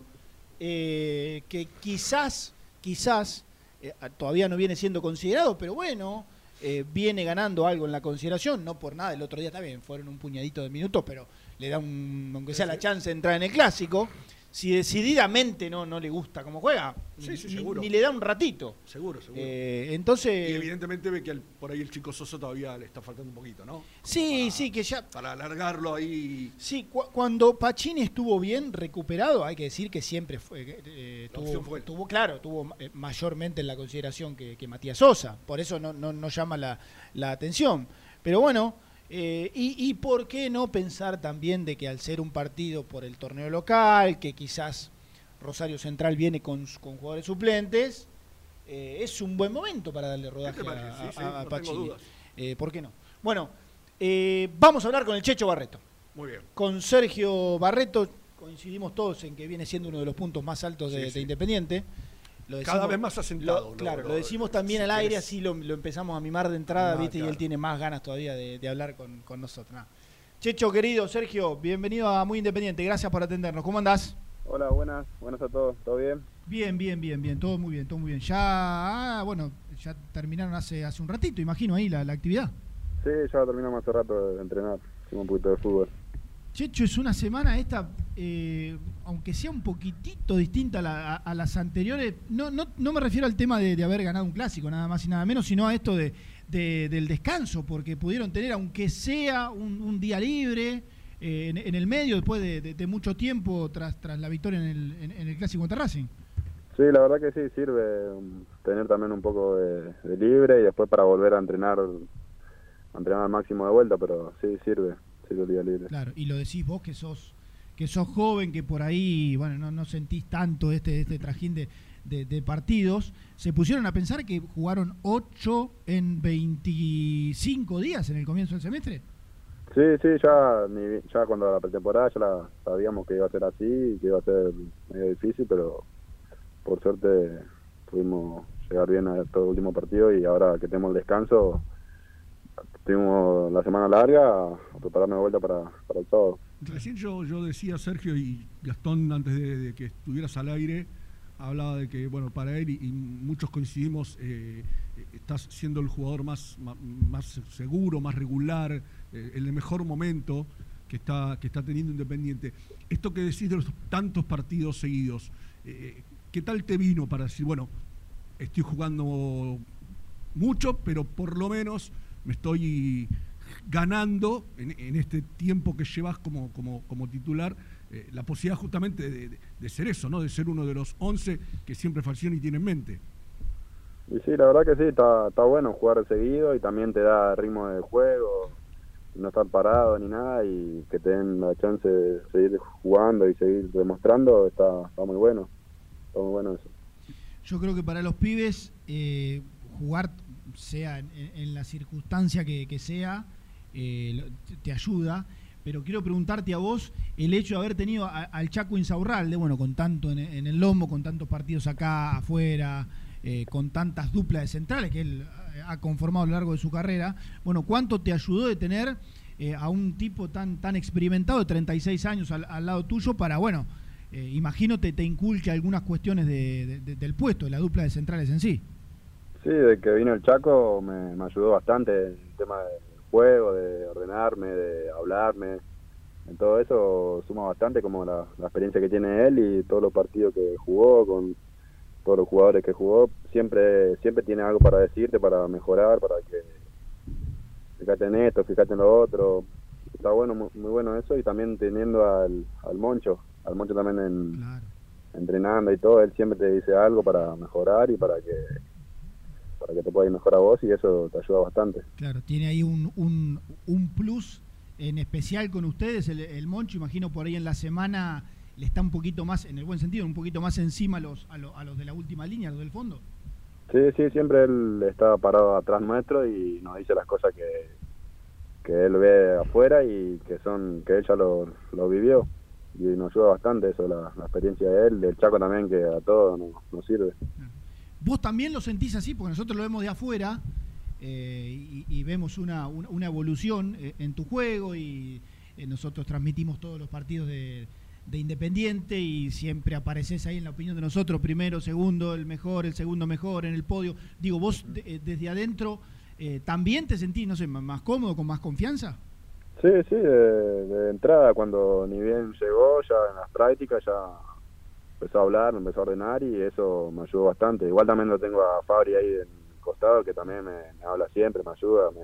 eh, que quizás, quizás, eh, todavía no viene siendo considerado, pero bueno, eh, viene ganando algo en la consideración, no por nada, el otro día también fueron un puñadito de minutos, pero le da un, aunque sea la chance de entrar en el clásico. Si decididamente no, no le gusta cómo juega, Sí, sí, ni, le da un ratito. Seguro, seguro. Eh, entonces, y evidentemente ve que por ahí el chico Soso todavía le está faltando un poquito, ¿no? sí, sí, que ya Para alargarlo ahí. Sí, cu- cuando Pacini estuvo bien recuperado, hay que decir que siempre fue, eh, tuvo, fue él. tuvo, claro, tuvo eh, mayormente en la consideración que, que Matías Sosa, por eso no, no, no llama la, la atención. Pero bueno, eh, y, y por qué no pensar también de que al ser un partido por el torneo local, que quizás Rosario Central viene con, con jugadores suplentes, eh, es un buen momento para darle rodaje a, Sí, sí, a- no. Eh, ¿Por qué no? Bueno, eh, vamos a hablar con el Checho Barreto Muy bien. con Sergio Barreto coincidimos todos en que viene siendo uno de los puntos más altos de, Sí, de sí. Independiente. Lo Cada vez más asentado, lo- lo- claro, lo- lo, decimos también si al aire, así lo, lo empezamos a mimar de entrada, Ah, ¿viste? Y él tiene más ganas todavía de, de hablar con, con nosotros. Checho, querido Sergio, bienvenido a Muy Independiente. Gracias por atendernos. ¿Cómo andás? Hola, buenas, buenas a todos, ¿todo bien? Bien, bien, bien, bien. Todo muy bien, todo muy bien. Ya, ah, bueno, ya terminaron hace, hace un ratito, imagino, ahí la, la actividad. Sí, ya terminamos hace rato de entrenar, hicimos un poquito de fútbol. Checho, es una semana esta, eh, aunque sea un poquitito distinta a, la- a- a las anteriores, no, no, no me refiero al tema de, haber ganado un clásico, nada más y nada menos, sino a esto de, de- del descanso, porque pudieron tener, aunque sea un, día libre, eh, en, el medio, después de, mucho tiempo, tras, tras la victoria en el, en- el clásico contra Racing. Sí, la verdad que sí, sirve um, tener también un poco de, de libre y después para volver a entrenar, a entrenar al máximo de vuelta, pero sí, sirve, libre. Claro, y lo decís vos que sos que sos joven, que por ahí, bueno, no, no sentís tanto este, este trajín de, de- de partidos, se pusieron a pensar que jugaron 8 en 25 días en el comienzo del semestre. Sí, sí, ya, ya cuando la pretemporada ya la, sabíamos que iba a ser así que iba a ser medio difícil, pero por suerte pudimos llegar bien a todo el último partido y ahora que tenemos el descanso, tuvimos la semana larga a, prepararnos de vuelta para, para el sábado. Recién yo, yo decía, Sergio y Gastón, antes de, que estuvieras al aire, hablaba de que, bueno, para él y, muchos coincidimos, eh, eh, estás siendo el jugador más, más seguro, más regular, eh, el de mejor momento que está, que está teniendo Independiente. Esto que decís de los tantos partidos seguidos, eh, ¿qué tal te vino para decir, bueno, estoy jugando mucho, pero por lo menos me estoy ganando en, en este tiempo que llevas como, como, como titular eh, la posibilidad justamente de, de- de ser eso, ¿no? De ser uno de los 11 que siempre Falcioni tiene en mente. Y sí, la verdad que sí, está, está bueno jugar seguido y también te da ritmo de juego, no estar parado ni nada y que te den la chance de seguir jugando y seguir demostrando, está, está muy bueno, está muy bueno eso. Yo creo que para los pibes eh, jugar, sea en, la circunstancia que, sea, eh, te- ayuda. Pero quiero preguntarte a vos el hecho de haber tenido al Chaco Insaurralde, bueno, con tanto en, el lomo, con tantos partidos acá afuera, eh, con tantas duplas de centrales que él ha conformado a lo largo de su carrera. Bueno, ¿cuánto te ayudó de tener eh, a un tipo tan, tan experimentado de 36 años al, al lado tuyo para, bueno, imagino te, te inculque algunas cuestiones de- de- del puesto, de la dupla de centrales en sí. Sí, de que vino el Chaco me, me ayudó bastante en el tema del juego, de ordenarme, de hablarme, en todo eso suma bastante como la, la experiencia que tiene él y todos los partidos que jugó con todos los jugadores que jugó, siempre siempre tiene algo para decirte, para mejorar, para que fíjate en esto, fíjate en lo otro. Está bueno, muy, muy bueno eso y también teniendo al, al Moncho, al Moncho también en, entrenando y todo, él siempre te dice algo para mejorar y para que para que te pueda ir mejor a vos y eso te ayuda bastante. Claro, tiene ahí un, un, un plus en especial con ustedes, el, el Moncho, imagino por ahí en la semana le está un poquito más, en el buen sentido, un poquito más encima a los, a, lo- a los de la última línea, a los del fondo. Sí, sí, siempre él está parado atrás nuestro y nos dice las cosas que, que él ve afuera y que son que él ya lo, lo vivió y nos ayuda bastante eso, la, la experiencia de él, del Chaco también que a todos nos, nos sirve. ¿Vos también lo sentís así? Porque nosotros lo vemos de afuera eh, y, vemos una, una- evolución eh, en tu juego y eh, nosotros transmitimos todos los partidos de, de Independiente y siempre apareces ahí en la opinión de nosotros, primero, segundo, el mejor, el segundo mejor, en el podio. Digo, vos de- desde adentro también te sentís, no sé, más cómodo, con más confianza. Sí, sí, de, de entrada cuando ni bien llegó, ya en las prácticas ya empezó a hablar, me empezó a ordenar y eso me ayudó bastante. Igual también lo tengo a Fabri ahí en el costado que también me, me habla siempre, me ayuda, me,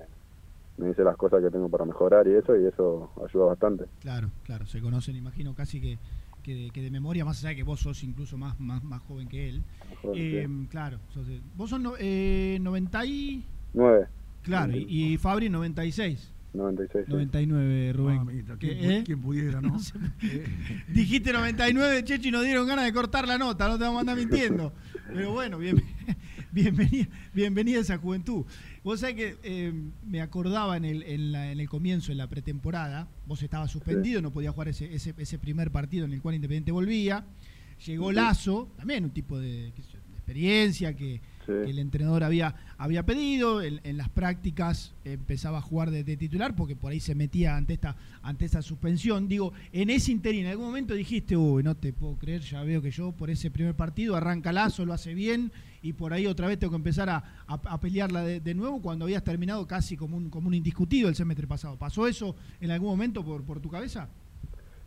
me dice las cosas que tengo para mejorar y eso y eso ayuda bastante. Claro, claro, se conocen, imagino, casi que, que, de, que de memoria, más allá de que vos sos incluso más, más, más joven que él. joven, Eh, sí. Claro, sos de- vos sos no- eh, 90 y... Nueve. Claro, y, y Fabri 96. 96. sí. 99, Rubén. Mamita, ¿Qué, ¿quién eh? quién pudiera, no? sé. Dijiste 99, Checho, y nos dieron ganas de cortar la nota, no te vamos a andar mintiendo. Pero bueno, bien, bienvenida, bienvenida a esa juventud. Vos sabés que eh, me acordaba en el, en, la- en el comienzo, en la pretemporada, vos estabas suspendido, no podías jugar ese, ese, ese primer partido en el cual Independiente volvía. Llegó Lazo, también un tipo de experiencia que, que el entrenador había, había pedido. En, en las prácticas empezaba a jugar de, de titular porque por ahí se metía ante esta, ante esta suspensión. Digo, en ese interín, en algún momento dijiste, uy, no te puedo creer, ya veo que yo por ese primer partido arranca Lazo, lo hace bien y por ahí otra vez tengo que empezar a, a, a pelearla de, de nuevo cuando habías terminado casi como un, como un indiscutido el semestre pasado. ¿Pasó eso en algún momento por, por tu cabeza?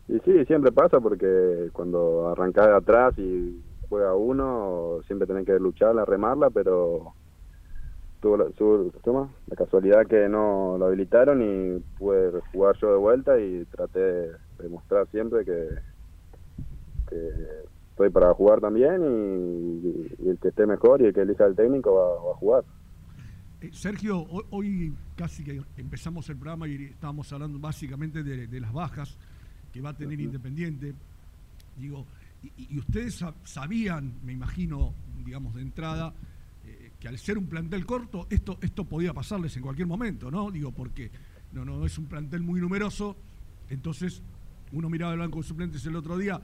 Y sí, siempre pasa porque cuando arrancás de atrás y juega uno, siempre tenés que lucharla, remarla, pero tuvo la, su, toma, la casualidad que no lo habilitaron y pude jugar yo de vuelta y traté de demostrar siempre que, que estoy para jugar también y, y el que esté mejor y el que elija el técnico va, va a jugar. Eh, Sergio, hoy, hoy casi que empezamos el programa y estábamos hablando básicamente de, de las bajas que va a tener Independiente. Digo, y, ustedes sab- sabían, me imagino, digamos, de entrada, eh, que al ser un plantel corto, esto, esto podía pasarles en cualquier momento, ¿no? Digo, porque no, no es un plantel muy numeroso, entonces uno miraba el banco de suplentes el otro día,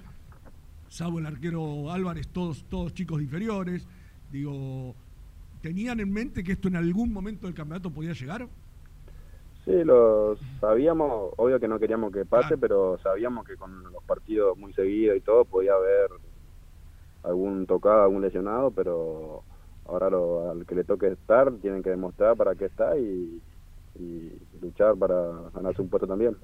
salvo el arquero Álvarez, todos, todos chicos inferiores, digo, ¿tenían en mente que esto en algún momento del campeonato podía llegar? Sí, lo sabíamos, obvio que no queríamos que pase, pero sabíamos que con los partidos muy seguidos y todo podía haber algún tocado, algún lesionado, pero ahora lo, al que le toque estar tienen que demostrar para qué está y, y luchar para ganarse un puesto también.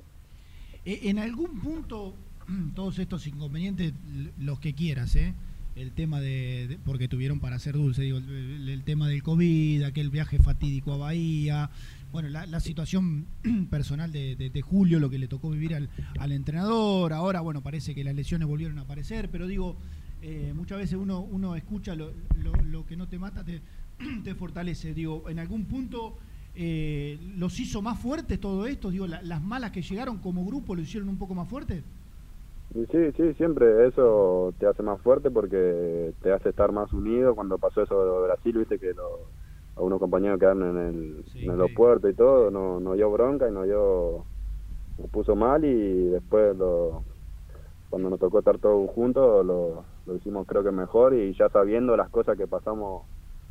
Eh, En algún punto, todos estos inconvenientes, los que quieras, ¿eh? El tema de, de- porque tuvieron para ser dulce, digo, el- el tema del COVID, aquel viaje fatídico a Bahía, bueno, la, la situación personal de, de- Julio, lo que le tocó vivir al, al entrenador, ahora, bueno, parece que las lesiones volvieron a aparecer, pero digo, eh, muchas veces uno, uno escucha lo, lo- lo que no te mata, te, te fortalece, digo, en algún punto eh, los hizo más fuertes todo esto, digo, la- las malas que llegaron como grupo lo hicieron un poco más fuertes. Y sí, sí, siempre eso te hace más fuerte porque te hace estar más unido. Cuando pasó eso de Brasil, viste que lo- a unos compañeros quedaron en el, en el aeropuerto y todo, no, no dio bronca y no dio, nos puso mal y después lo, cuando nos tocó estar todos juntos lo, lo hicimos creo que mejor y ya sabiendo las cosas que pasamos,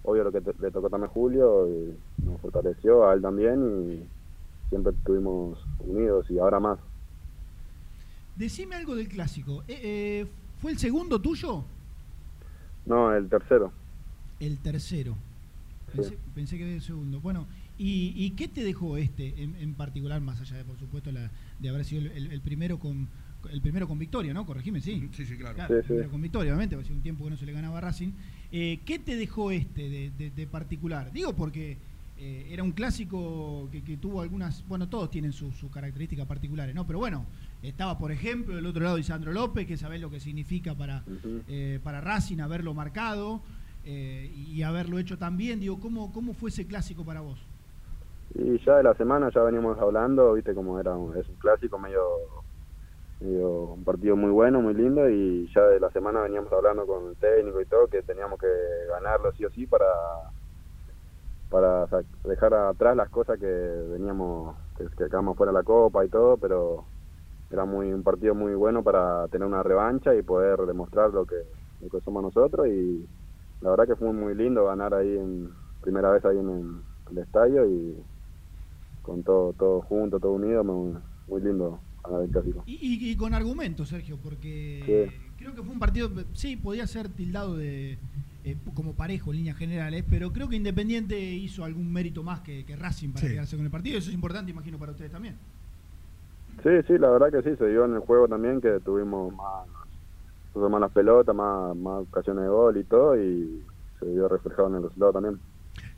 obvio lo que te- le tocó también Julio y nos fortaleció a él también y siempre estuvimos unidos y ahora más. Decime algo del clásico. Eh, eh, ¿Fue el segundo tuyo? No, el tercero. El tercero. Pensé, pensé que era el segundo. Bueno, ¿y, y qué te dejó este en, en particular, más allá de, por supuesto, la, de haber sido el, el- el primero con el primero con victoria, ¿no? Corregime, sí. Sí, sí, claro. el Sí, primero con victoria, obviamente, porque hacía un tiempo que no se le ganaba a Racing. Eh, ¿Qué te dejó este de, de- de particular? Digo porque eh, era un clásico que, que tuvo algunas, bueno, todos tienen sus sus características particulares, ¿no? Pero bueno, estaba, por ejemplo, del otro lado Isandro López, que sabés lo que significa para, eh, para Racing haberlo marcado eh, y haberlo hecho también. Digo, ¿cómo, ¿cómo fue ese clásico para vos? Y ya de la semana ya veníamos hablando, viste como era es un clásico medio, medio un partido muy bueno, muy lindo y ya de la semana veníamos hablando con el técnico y todo que teníamos que ganarlo sí o sí para para dejar atrás las cosas que veníamos que, que acabamos fuera de la copa y todo, pero era muy un partido muy bueno para tener una revancha y poder demostrar lo que, lo que somos nosotros y la verdad que fue muy lindo ganar ahí en primera vez ahí en el, el estadio y con todo todo junto, todo unido, muy, muy lindo ganar el clásico. Y, y- y con argumentos, Sergio, porque Sí. creo que fue un partido, sí, podía ser tildado de eh, como parejo en líneas generales, pero creo que Independiente hizo algún mérito más que, que Racing para Sí. quedarse con el partido. Eso es importante, imagino, para ustedes también. Sí, sí, la verdad que sí, se dio en el juego también que tuvimos más, más más, más ocasiones de gol y todo y se vio reflejado en el resultado también.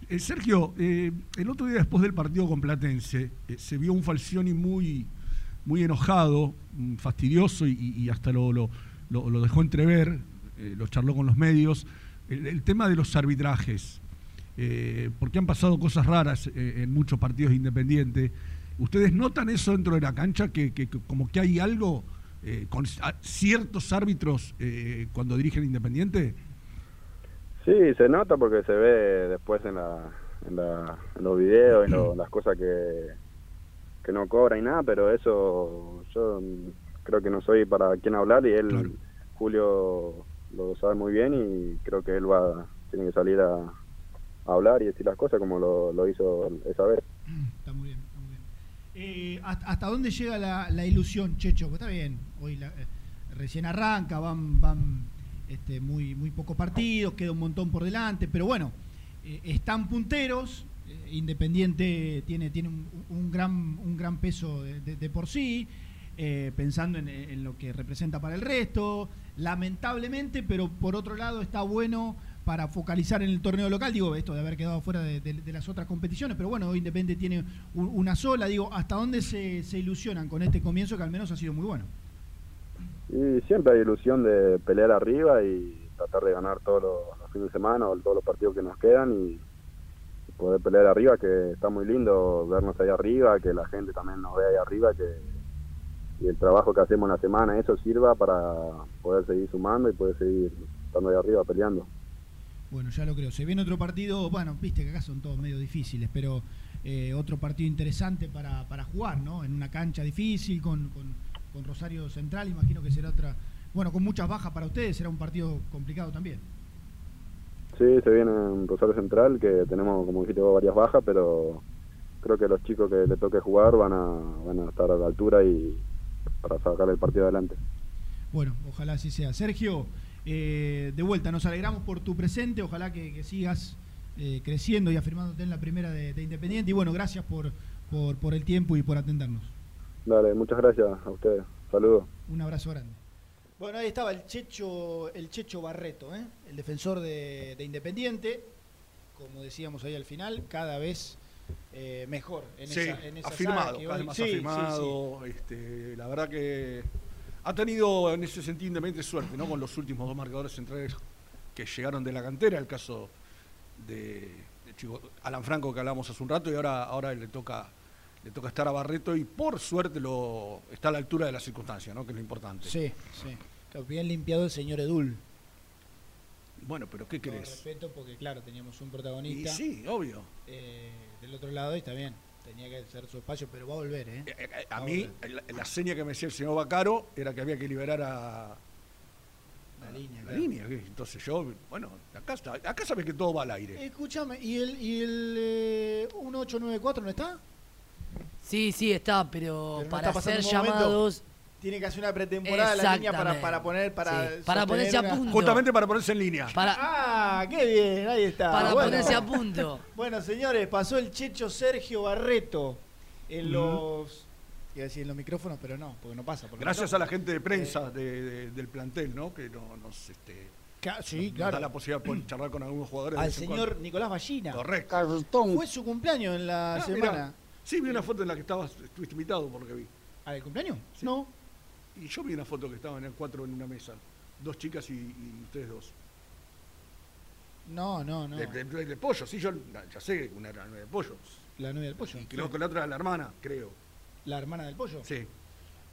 Eh, Sergio, eh, el otro día después del partido con Platense, eh, se vio un Falcioni muy, muy enojado, mm, fastidioso y, hasta lo, lo, lo- dejó entrever, lo charló con los medios. El, tema de los arbitrajes, porque han pasado cosas raras en muchos partidos independientes. ¿Ustedes notan eso dentro de la cancha, que- que como que hay algo eh, con ciertos árbitros eh, cuando dirigen Independiente? Sí, se nota porque se ve después en, la, en, la, en los videos, en lo- las cosas que, que no cobra y nada, pero eso yo mm, creo que no soy para quien hablar y él, Julio, lo sabe muy bien y creo que él va tiene que salir a, a hablar y decir las cosas como lo, lo hizo esa vez. Está muy bien, está muy bien. Eh, ¿hasta, hasta dónde llega la, la ilusión, Checho? Pues está bien, hoy la- eh, recién arranca, van, van este, muy, muy pocos partidos, queda un montón por delante, pero bueno, eh, están punteros, eh, Independiente tiene, tiene un, gran, un gran peso de, de- por sí, pensando en, lo que representa para el resto, lamentablemente, pero por otro lado está bueno para focalizar en el torneo local, digo, esto de haber quedado fuera de, las otras competiciones, pero bueno, Independiente tiene un- una sola, digo, ¿hasta dónde se ilusionan con este comienzo que al menos ha sido muy bueno? Y siempre hay ilusión de pelear arriba y tratar de ganar todos los, fines de semana o todos los partidos que nos quedan y, y poder pelear arriba, que está muy lindo vernos ahí arriba, que la gente también nos vea ahí arriba, que y el trabajo que hacemos en la semana, eso sirva para poder seguir sumando y poder seguir estando ahí arriba peleando. Bueno, ya lo creo. Se viene otro partido, bueno, viste que acá son todos medio difíciles, pero eh, otro partido interesante para, para jugar, ¿no? En una cancha difícil, con, con, con Rosario Central, imagino que será otra, bueno, con muchas bajas para ustedes, será un partido complicado también. Sí, se viene en Rosario Central, que tenemos, como dijiste, varias bajas, pero creo que los chicos que le toque jugar van a, van a estar a la altura y para sacar el partido adelante. Bueno, ojalá así sea. Sergio, eh, de vuelta, nos alegramos por tu presente, ojalá que, que sigas eh, creciendo y afirmándote en la primera de, de Independiente. Y bueno, gracias por, por, por el tiempo y por atendernos. Dale, muchas gracias a ustedes. Saludos. Un abrazo grande. Bueno, ahí estaba el Checho, el Checho Barreto, ¿eh? el defensor de, de Independiente, como decíamos ahí al final, cada vez eh, mejor en Sí, esa, en esa afirmado, saga que cada vez más Sí, sí, sí. afirmado. Este, la verdad que ha tenido en ese sentido independiente suerte, ¿no? Con los últimos dos marcadores centrales que llegaron de la cantera, el caso de, de Chico- Alan Franco que hablamos hace un rato, y ahora, ahora le toca le toca estar a Barreto y por suerte lo está a la altura de las circunstancias, ¿no? Que es lo importante. Sí, sí. Bien limpiado el señor Edul. Bueno, pero ¿qué querés? respeto, porque claro, teníamos un protagonista. Y sí, obvio. eh, del otro lado y está bien. Tenía que ser su espacio, pero va a volver, ¿eh? A Va mí, la, la seña que me decía el señor Bacaro era que había que liberar a, La línea, la claro. línea. Entonces yo, bueno, acá, está, acá sabes que todo va al aire. Escúchame, ¿y el, y el eh, 1894 no está? Sí, sí está, pero, Pero no para está ser llamados. Tiene que hacer una pretemporada la línea para, para poner, para, Sí, para ponerse a punto. Justamente para ponerse en línea. Para, Ah, qué bien, ahí está. para Bueno. ponerse a punto. Bueno, señores, pasó el Checho Sergio Barreto en los. Iba a decir en los micrófonos, pero no, porque no pasa. por los Gracias a la gente de prensa de- de- del plantel, ¿no? Que no- nos, este, Ca- Sí, nos claro. da la posibilidad de poder charlar con algunos jugadores. Al señor cuando. Nicolás Ballina. Correcto. Fue su cumpleaños en la Ah, semana. mirá. Sí, vi una foto en la que estabas, estuviste invitado por lo que vi. ¿A el cumpleaños? No. Y yo vi una foto que estaban en cuatro en una mesa. Dos chicas y, y ustedes dos. No, no, no. De, de- de- de pollo, sí, yo ya sé que una era de pollo. La novia del pollo. Y creo que la otra era la hermana, creo. ¿La hermana del pollo? Sí.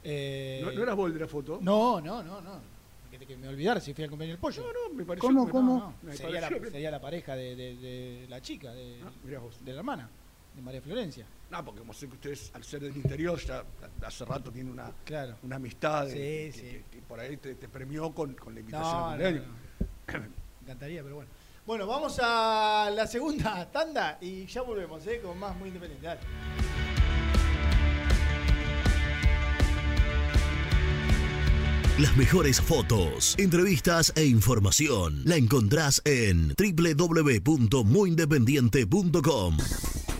Eh, ¿No, no eras vos el de la foto? No, no, no, no. Que, que me olvidar si fui al cumpleaños del pollo. No, no, me pareció ¿Cómo, que- cómo? no, no, me sería, la, pareció que- sería la pareja de, de- de la chica, de, Ah, mirá vos. de la hermana, de María Florencia. No, porque como sé que ustedes, al ser del interior, ya hace rato tienen una, Claro. una amistad de- Sí, que, sí. que- que por ahí te, te premió con, con la invitación No, al no. Me encantaría, pero bueno. Bueno, vamos a la segunda tanda y ya volvemos, ¿eh? Con más muy independiente. Dale. Las mejores fotos, entrevistas e información la encontrás en www.muyindependiente.com.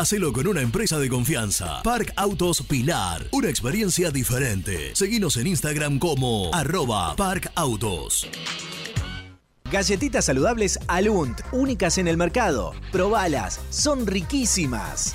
Hacelo con una empresa de confianza. Park Autos Pilar. Una experiencia diferente. Seguinos en Instagram como arroba Park Autos. Galletitas saludables Alunt, únicas en el mercado. Probalas, son riquísimas.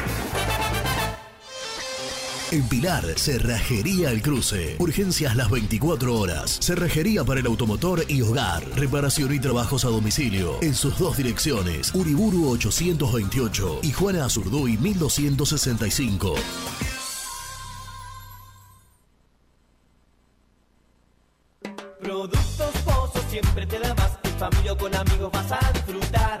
En Pilar, Cerrajería El Cruce. Urgencias las 24 horas. Cerrajería para el automotor y hogar. Reparación y trabajos a domicilio. En sus dos direcciones. Uriburu 828 y Juana Azurduy 1265. Productos Pozos siempre te da más. En familia o con amigos vas a disfrutar.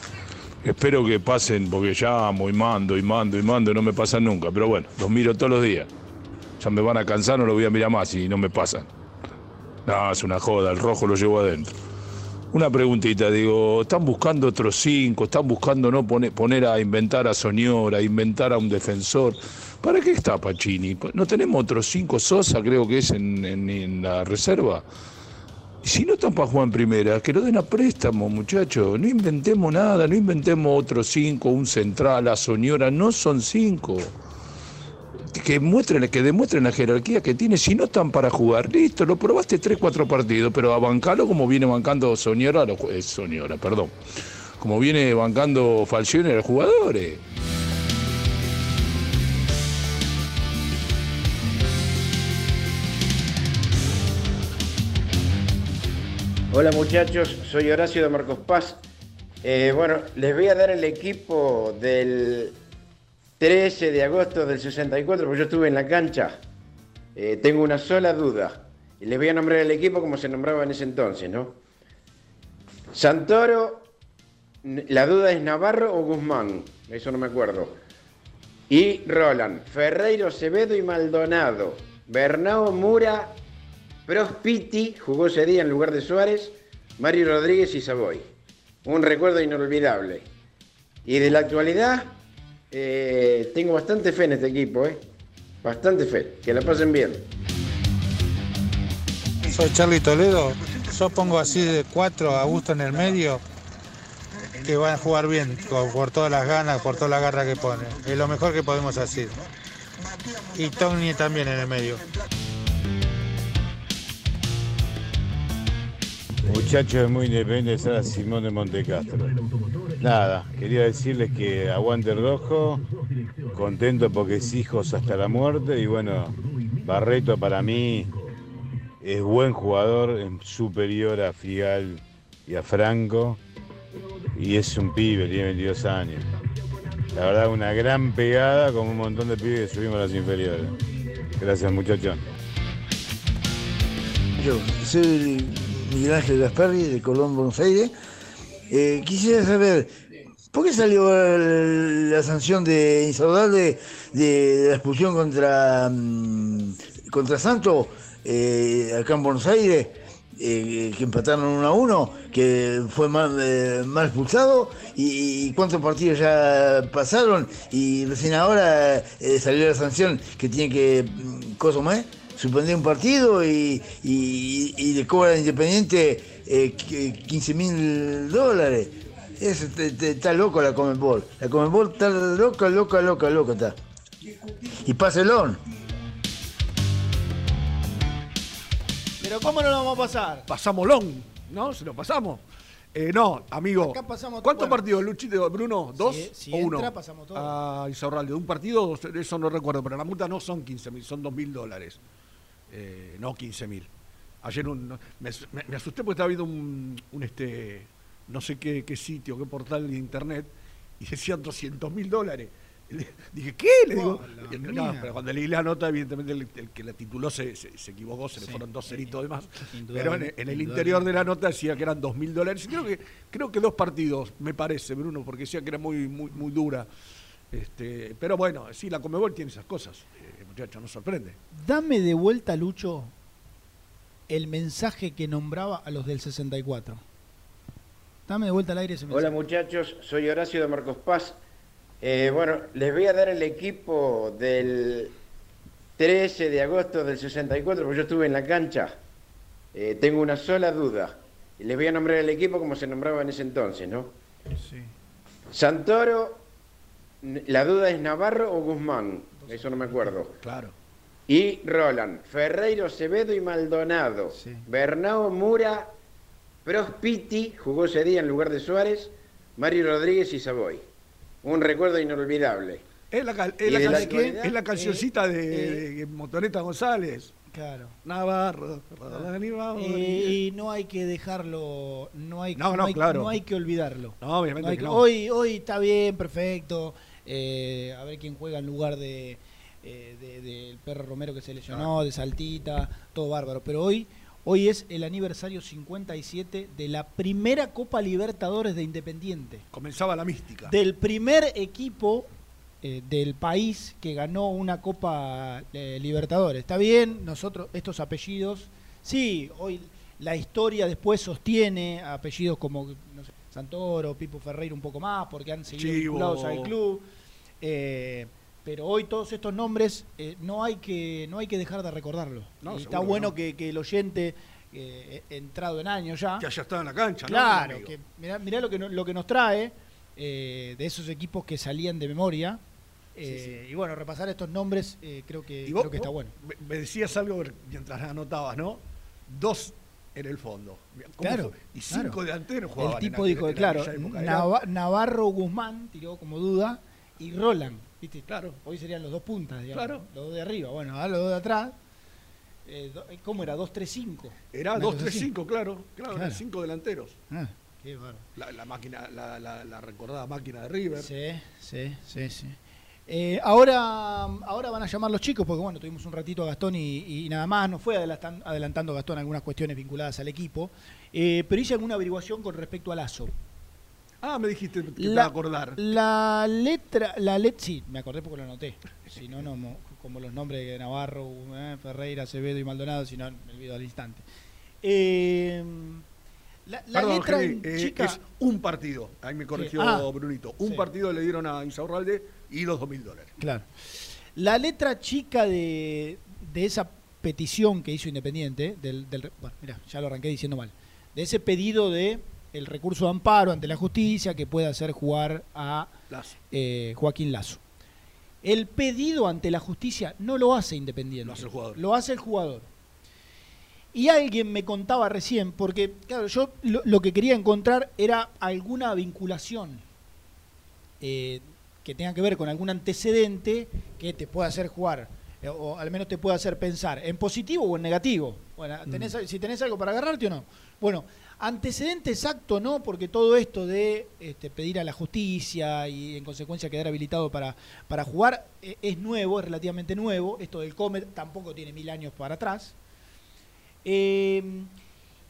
Espero que pasen, porque llamo y mando y mando y mando y no me pasan nunca. Pero bueno, los miro todos los días. Ya me van a cansar, no los voy a mirar más y no me pasan. No, es una joda, el rojo lo llevo adentro. Una preguntita, digo, están buscando otros cinco, están buscando no poner, a inventar a Soñora, a inventar a un defensor. ¿Para qué está Pacini? ¿No tenemos otros cinco Sosa, creo que es en la reserva? Si no están para jugar en primera, que lo den a préstamo, muchachos. No inventemos nada, no inventemos otros cinco, un central, a Soñora, no son cinco. Que muestren, que demuestren la jerarquía que tiene. Si no están para jugar, listo, lo probaste tres, cuatro partidos, pero a bancarlo como viene bancando Soñora, eh, Soñora, perdón. Como viene bancando Falcione a los jugadores. Hola muchachos, soy Horacio de Marcos Paz. Eh, bueno, les voy a dar el equipo del 13 de agosto del 64, porque yo estuve en la cancha. Eh, tengo una sola duda. Y les voy a nombrar el equipo como se nombraba en ese entonces, ¿no? Santoro, la duda es Navarro o Guzmán, eso no me acuerdo. Y Roland, Ferreiro, Acevedo y Maldonado. Bernao Mura, Prospiti jugó ese día en lugar de Suárez, Mario Rodríguez y Savoy. Un recuerdo inolvidable. Y de la actualidad, eh, tengo bastante fe en este equipo, ¿eh? Bastante fe. Que la pasen bien. Soy Charlie Toledo. Yo pongo así de cuatro a gusto en el medio, que van a jugar bien, por todas las ganas, por toda la garra que ponen. Es lo mejor que podemos hacer. Y Tony también en el medio. Muchachos muy independientes, era Simón de Montecastro. Nada, quería decirles que aguante el rojo, contento porque es hijos hasta la muerte y bueno, Barreto para mí es buen jugador, es superior a Figal y a Franco y es un pibe, tiene 22 años. La verdad, una gran pegada con un montón de pibes que subimos a las inferiores. Gracias muchachos. Yo soy Miguel Ángel Gasparri de Colón, Buenos Aires. Eh, quisiera saber, ¿por qué salió la sanción de Insaudable de, la expulsión contra, mm, contra Santos eh, acá en Buenos Aires? eh, que empataron 1 a 1, que fue mal, expulsado, y, cuántos partidos ya pasaron, y recién ahora salió la sanción que tiene que, mm, cosa más, suspender un partido y, y, y le cobra al Independiente eh, qu- 15 mil dólares. Eso te- te- está loco la Comebol. La Comebol está loca, loca, loca, loca está. Y paselón. Pero ¿cómo no lo vamos a pasar? Pasámoslo, ¿no? Se lo pasamos. Eh, no, amigo. Acá pasamos ¿Cuántos bueno. partidos, Luchito, Bruno? ¿Dos Si- si o uno? entra, pasamos todo. A Isaurralde. ¿De un partido? Eso no recuerdo, pero la multa no son 15 mil, son 2 mil dólares. Eh, no 15 mil. Ayer un- me, me- asusté porque estaba viendo un, un, este, no sé qué, qué sitio, qué portal de internet, y decían 200 mil dólares. Le- Dije, ¿qué? Le digo, no, pero cuando leí la nota, evidentemente el, el que la tituló se, se- se equivocó, se le fueron dos ceritos de más. Pero en, en el interior de la nota decía que eran dos mil dólares. Y Creo que, creo que dos partidos, me parece, Bruno, porque decía que era muy, muy, muy dura. Este, pero bueno, sí, la Comebol tiene esas cosas, eh, muchachos, no sorprende. Dame de vuelta, Lucho, el mensaje que nombraba a los del 64. Dame de vuelta al aire ese mensaje. Hola muchachos, soy Horacio de Marcos Paz. Eh, bueno, les voy a dar el equipo del 13 de agosto del 64, porque yo estuve en la cancha. Eh, tengo una sola duda. Les voy a nombrar el equipo como se nombraba en ese entonces, ¿no? Sí. Santoro, la duda es Navarro o Guzmán, eso no me acuerdo. Claro. Y Roland, Ferreiro, Acevedo y Maldonado. Bernao Mura, Prospiti, jugó ese día en lugar de Suárez, Mario Rodríguez y Savoy. Un recuerdo inolvidable. Es la, cal- ¿Y es la es la cancioncita de, eh, de Motoneta González. Claro. Navarro, y. Eh, y no hay que dejarlo, no hay, No, no, hay, claro. no hay que olvidarlo. No, obviamente hay que no. Hoy, hoy está bien, perfecto. Eh, a ver quién juega en lugar de eh, de- del perro Romero que se lesionó, de Saltita, todo bárbaro. Pero hoy, hoy es el aniversario 57 de la primera Copa Libertadores de Independiente. Comenzaba la mística. Del primer equipo eh, del país que ganó una Copa eh, Libertadores. Está bien, nosotros, estos apellidos, sí, hoy la historia después sostiene apellidos como no sé, Santoro, Pipo Ferreira un poco más, porque han seguido Chivo. vinculados al club. Eh, pero hoy todos estos nombres eh, no hay que no hay que dejar de recordarlos. No, Y está bueno no. que, que el oyente eh, entrado en años ya Que haya estado en la cancha, ¿no? Claro, que mirá, mirá lo que no- lo que nos trae de esos equipos que salían de memoria. Y bueno, repasar estos nombres creo que vos- creo que está bueno. Me, decías algo mientras anotabas, ¿no? Dos en el fondo. ¿Cómo Claro, fue? Y cinco claro. delanteros jugaban. El en tipo aquel- dijo, en claro, Navarro Guzmán tiró como duda y Roland, ¿viste? Claro. Hoy serían los dos puntas, digamos. Claro. Los dos de arriba, bueno, ahora los dos de atrás. Eh, do- ¿Cómo era? 2-3-5. Era Una cosa así. 2-3-5, claro. Claro, eran Claro. cinco delanteros. Ah, qué bárbaro. La, la máquina, la, la- la recordada máquina de River. Sí, sí, sí, sí. Eh, ahora, ahora van a llamar los chicos, porque bueno, tuvimos un ratito a Gastón y, y nada más, nos fue adelantan- adelantando Gastón algunas cuestiones vinculadas al equipo, eh, pero hice alguna averiguación con respecto al ASO. Ah, me dijiste que te La- a acordar. La letra, la let, sí, me acordé porque lo anoté. Si no, no, mo- como los nombres de Navarro, eh, Ferreira, Acevedo y Maldonado, si no, me olvido al instante. Eh, la, la Perdón, letra eh, chica, es un partido. Ahí me corrigió Ah, Brunito. Un sí. partido le dieron a Insaurralde y los dos mil dólares. Claro. La letra chica de, de esa petición que hizo Independiente, del, del- bueno, mira, ya lo arranqué diciendo mal, de ese pedido de el recurso de amparo ante la justicia que pueda hacer jugar a Lazo. eh, Joaquín Lazo. El pedido ante la justicia no lo hace Independiente. Lo hace el jugador. Lo hace el jugador. Y alguien me contaba recién, porque claro, yo lo, lo que quería encontrar era alguna vinculación eh, que tenga que ver con algún antecedente que te pueda hacer jugar, eh, o al menos te pueda hacer pensar, en positivo o en negativo. Bueno, tenés, si tenés algo para agarrarte o no. Bueno, antecedente exacto no, porque todo esto de este, pedir a la justicia y en consecuencia quedar habilitado para, para jugar eh, es nuevo, es relativamente nuevo. Esto del Comet tampoco tiene mil años para atrás. Eh,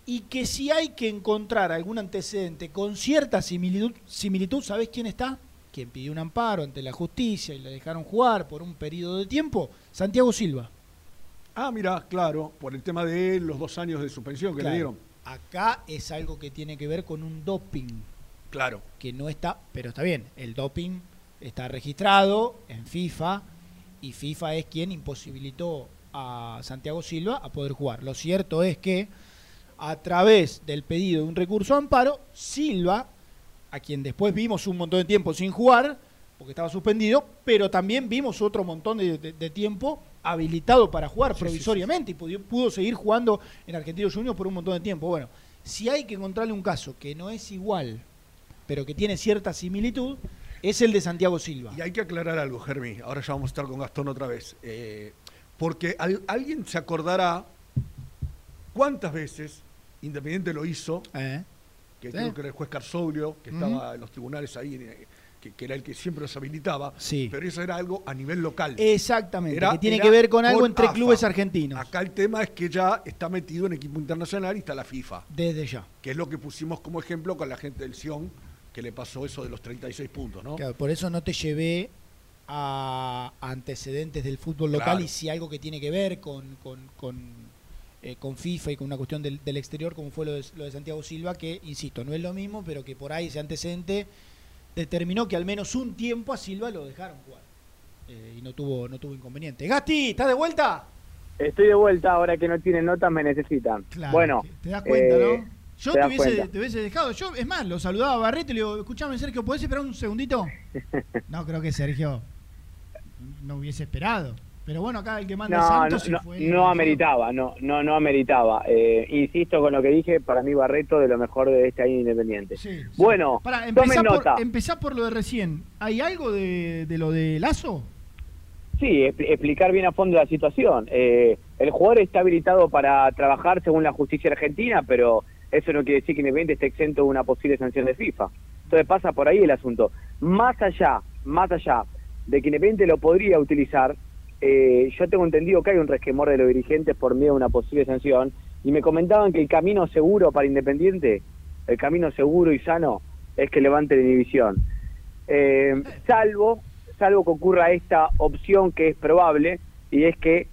y que si hay que encontrar algún antecedente con cierta similitud, similitud ¿sabés quién está? Quien pidió un amparo ante la justicia y le dejaron jugar por un periodo de tiempo, Santiago Silva. Ah, mira, claro, por el tema de los dos años de suspensión que Claro. le dieron. Acá es algo que tiene que ver con un doping. Claro. Que no está, pero está bien, el doping está registrado en FIFA y FIFA es quien imposibilitó a Santiago Silva a poder jugar. Lo cierto es que a través del pedido de un recurso de amparo, Silva, a quien después vimos un montón de tiempo sin jugar, porque estaba suspendido, pero también vimos otro montón de, de- de tiempo habilitado para jugar Sí, sí, provisoriamente y pudo, pudo seguir jugando en Argentinos Juniors por un montón de tiempo. Bueno, si hay que encontrarle un caso que no es igual, pero que tiene cierta similitud, es el de Santiago Silva. Y hay que aclarar algo, Germi. Ahora ya vamos a estar con Gastón otra vez. Eh, porque al- alguien se acordará cuántas veces Independiente lo hizo, Eh, que creo que era el juez Carsoglio, que estaba en los tribunales ahí, eh, que, que era el que siempre los habilitaba. Sí. Pero eso era algo a nivel local. Exactamente, Era- que tiene que ver con algo entre AFA. clubes argentinos. Acá el tema es que ya está metido en equipo internacional y está la FIFA, Desde ya. que es lo que pusimos como ejemplo con la gente del Sion, que le pasó eso de los 36 puntos, ¿no? Claro, por eso no te llevé a antecedentes del fútbol local Claro. y si algo que tiene que ver con, con, con, eh, con FIFA y con una cuestión del, del exterior, como fue lo de, lo de Santiago Silva, que, insisto, no es lo mismo, pero que por ahí ese antecedente determinó que al menos un tiempo a Silva lo dejaron jugar. Eh, y no tuvo, no tuvo inconveniente. Gasti, ¿estás de vuelta? Estoy de vuelta, ahora que no tienen notas me necesitan. Claro, bueno, Te das cuenta, eh, ¿no? Yo te hubiese, te hubiese dejado. Yo, es más, lo saludaba a Barreto y le digo, escuchame, Sergio, ¿podés esperar un segundito? No, creo que Sergio no hubiese esperado. Pero bueno, acá el que manda No, no, Santos sí no, fue. no ameritaba, no, no, no ameritaba. Eh, insisto con lo que dije, para mí Barreto de lo mejor de este año independiente. Bueno, Pará, tomen empezá nota. por, empezá por lo de recién. ¿Hay algo de, de lo de Lazo? Sí, expl- explicar bien a fondo la situación. Eh, el jugador está habilitado para trabajar según la justicia argentina, pero eso no quiere decir que Independiente esté exento de una posible sanción de FIFA. Entonces pasa por ahí el asunto. Más allá, más allá de que Independiente lo podría utilizar, eh, yo tengo entendido que hay un resquemor de los dirigentes por miedo a una posible sanción, y me comentaban que el camino seguro para Independiente, el camino seguro y sano, es que levante la inhibición. Eh, salvo, salvo que ocurra esta opción que es probable, y es que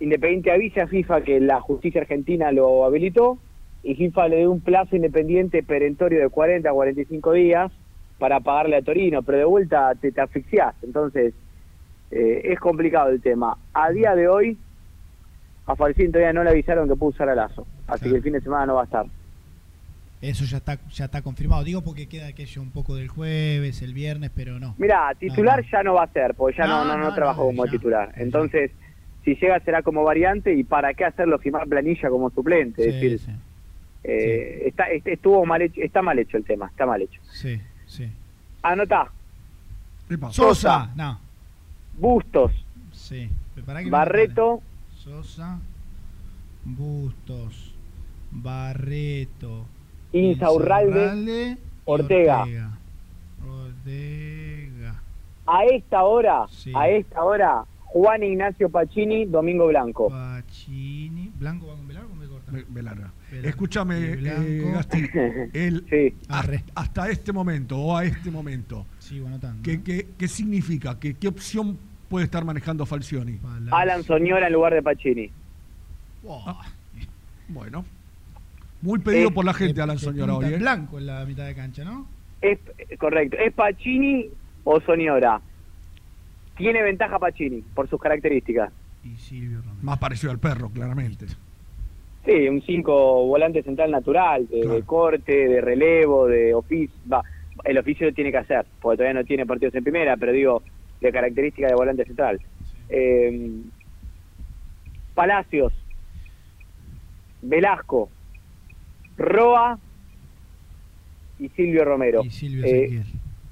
Independiente avise a FIFA que la justicia argentina lo habilitó, y FIFA le dé un plazo independiente perentorio de 40 a 45 días para pagarle a Torino, pero de vuelta te, te asfixiás. Entonces, eh, es complicado el tema. A día de hoy, a Falcín todavía no le avisaron que pudo usar a Lazo, así que el fin de semana no va a estar. Eso ya está, ya está confirmado. Digo porque queda aquello un poco del jueves, el viernes, pero no. Mira, titular ya no va a ser, porque ya no, No, no, no, no, trabajó no, como ya. titular. Entonces, si llega será como variante y para qué hacerlo firmar planilla como suplente. es Sí, decir, eh, está, est- estuvo mal hecho, está mal hecho el tema, está mal hecho. Sí, sí. Anotá, Sosa, no. Bustos, Sí. Que me Barreto, Sosa, Bustos, Barreto, Insaurralde, Ortega. Ortega. Ortega. A esta hora, Sí. a esta hora, Juan Ignacio Pacini, Domingo Blanco. Pacini. ¿Blanco va con o B corta? Escúchame, eh, Gasti, el, Sí. hasta, hasta este momento o a este momento, Sigo anotando. ¿qué, qué, qué significa? ¿Qué, ¿Qué opción puede estar manejando Falcioni? Alan Soñora en lugar de Pacini. Bueno, muy pedido por la gente, Alan Soñora hoy. ¿eh? blanco en la mitad de cancha, ¿no? Es eh, correcto, ¿es Pacini o Soñora? Tiene ventaja Pacini por sus características. Y Silvio Romero. Más parecido al perro, claramente. Sí, un 5 volante central natural, de, de corte, de relevo, de oficio. Va, el oficio lo tiene que hacer, porque todavía no tiene partidos en primera, pero digo, de característica de volante central. Eh, Palacios, Velasco, Roa y Silvio Romero. Y Silvio Eh,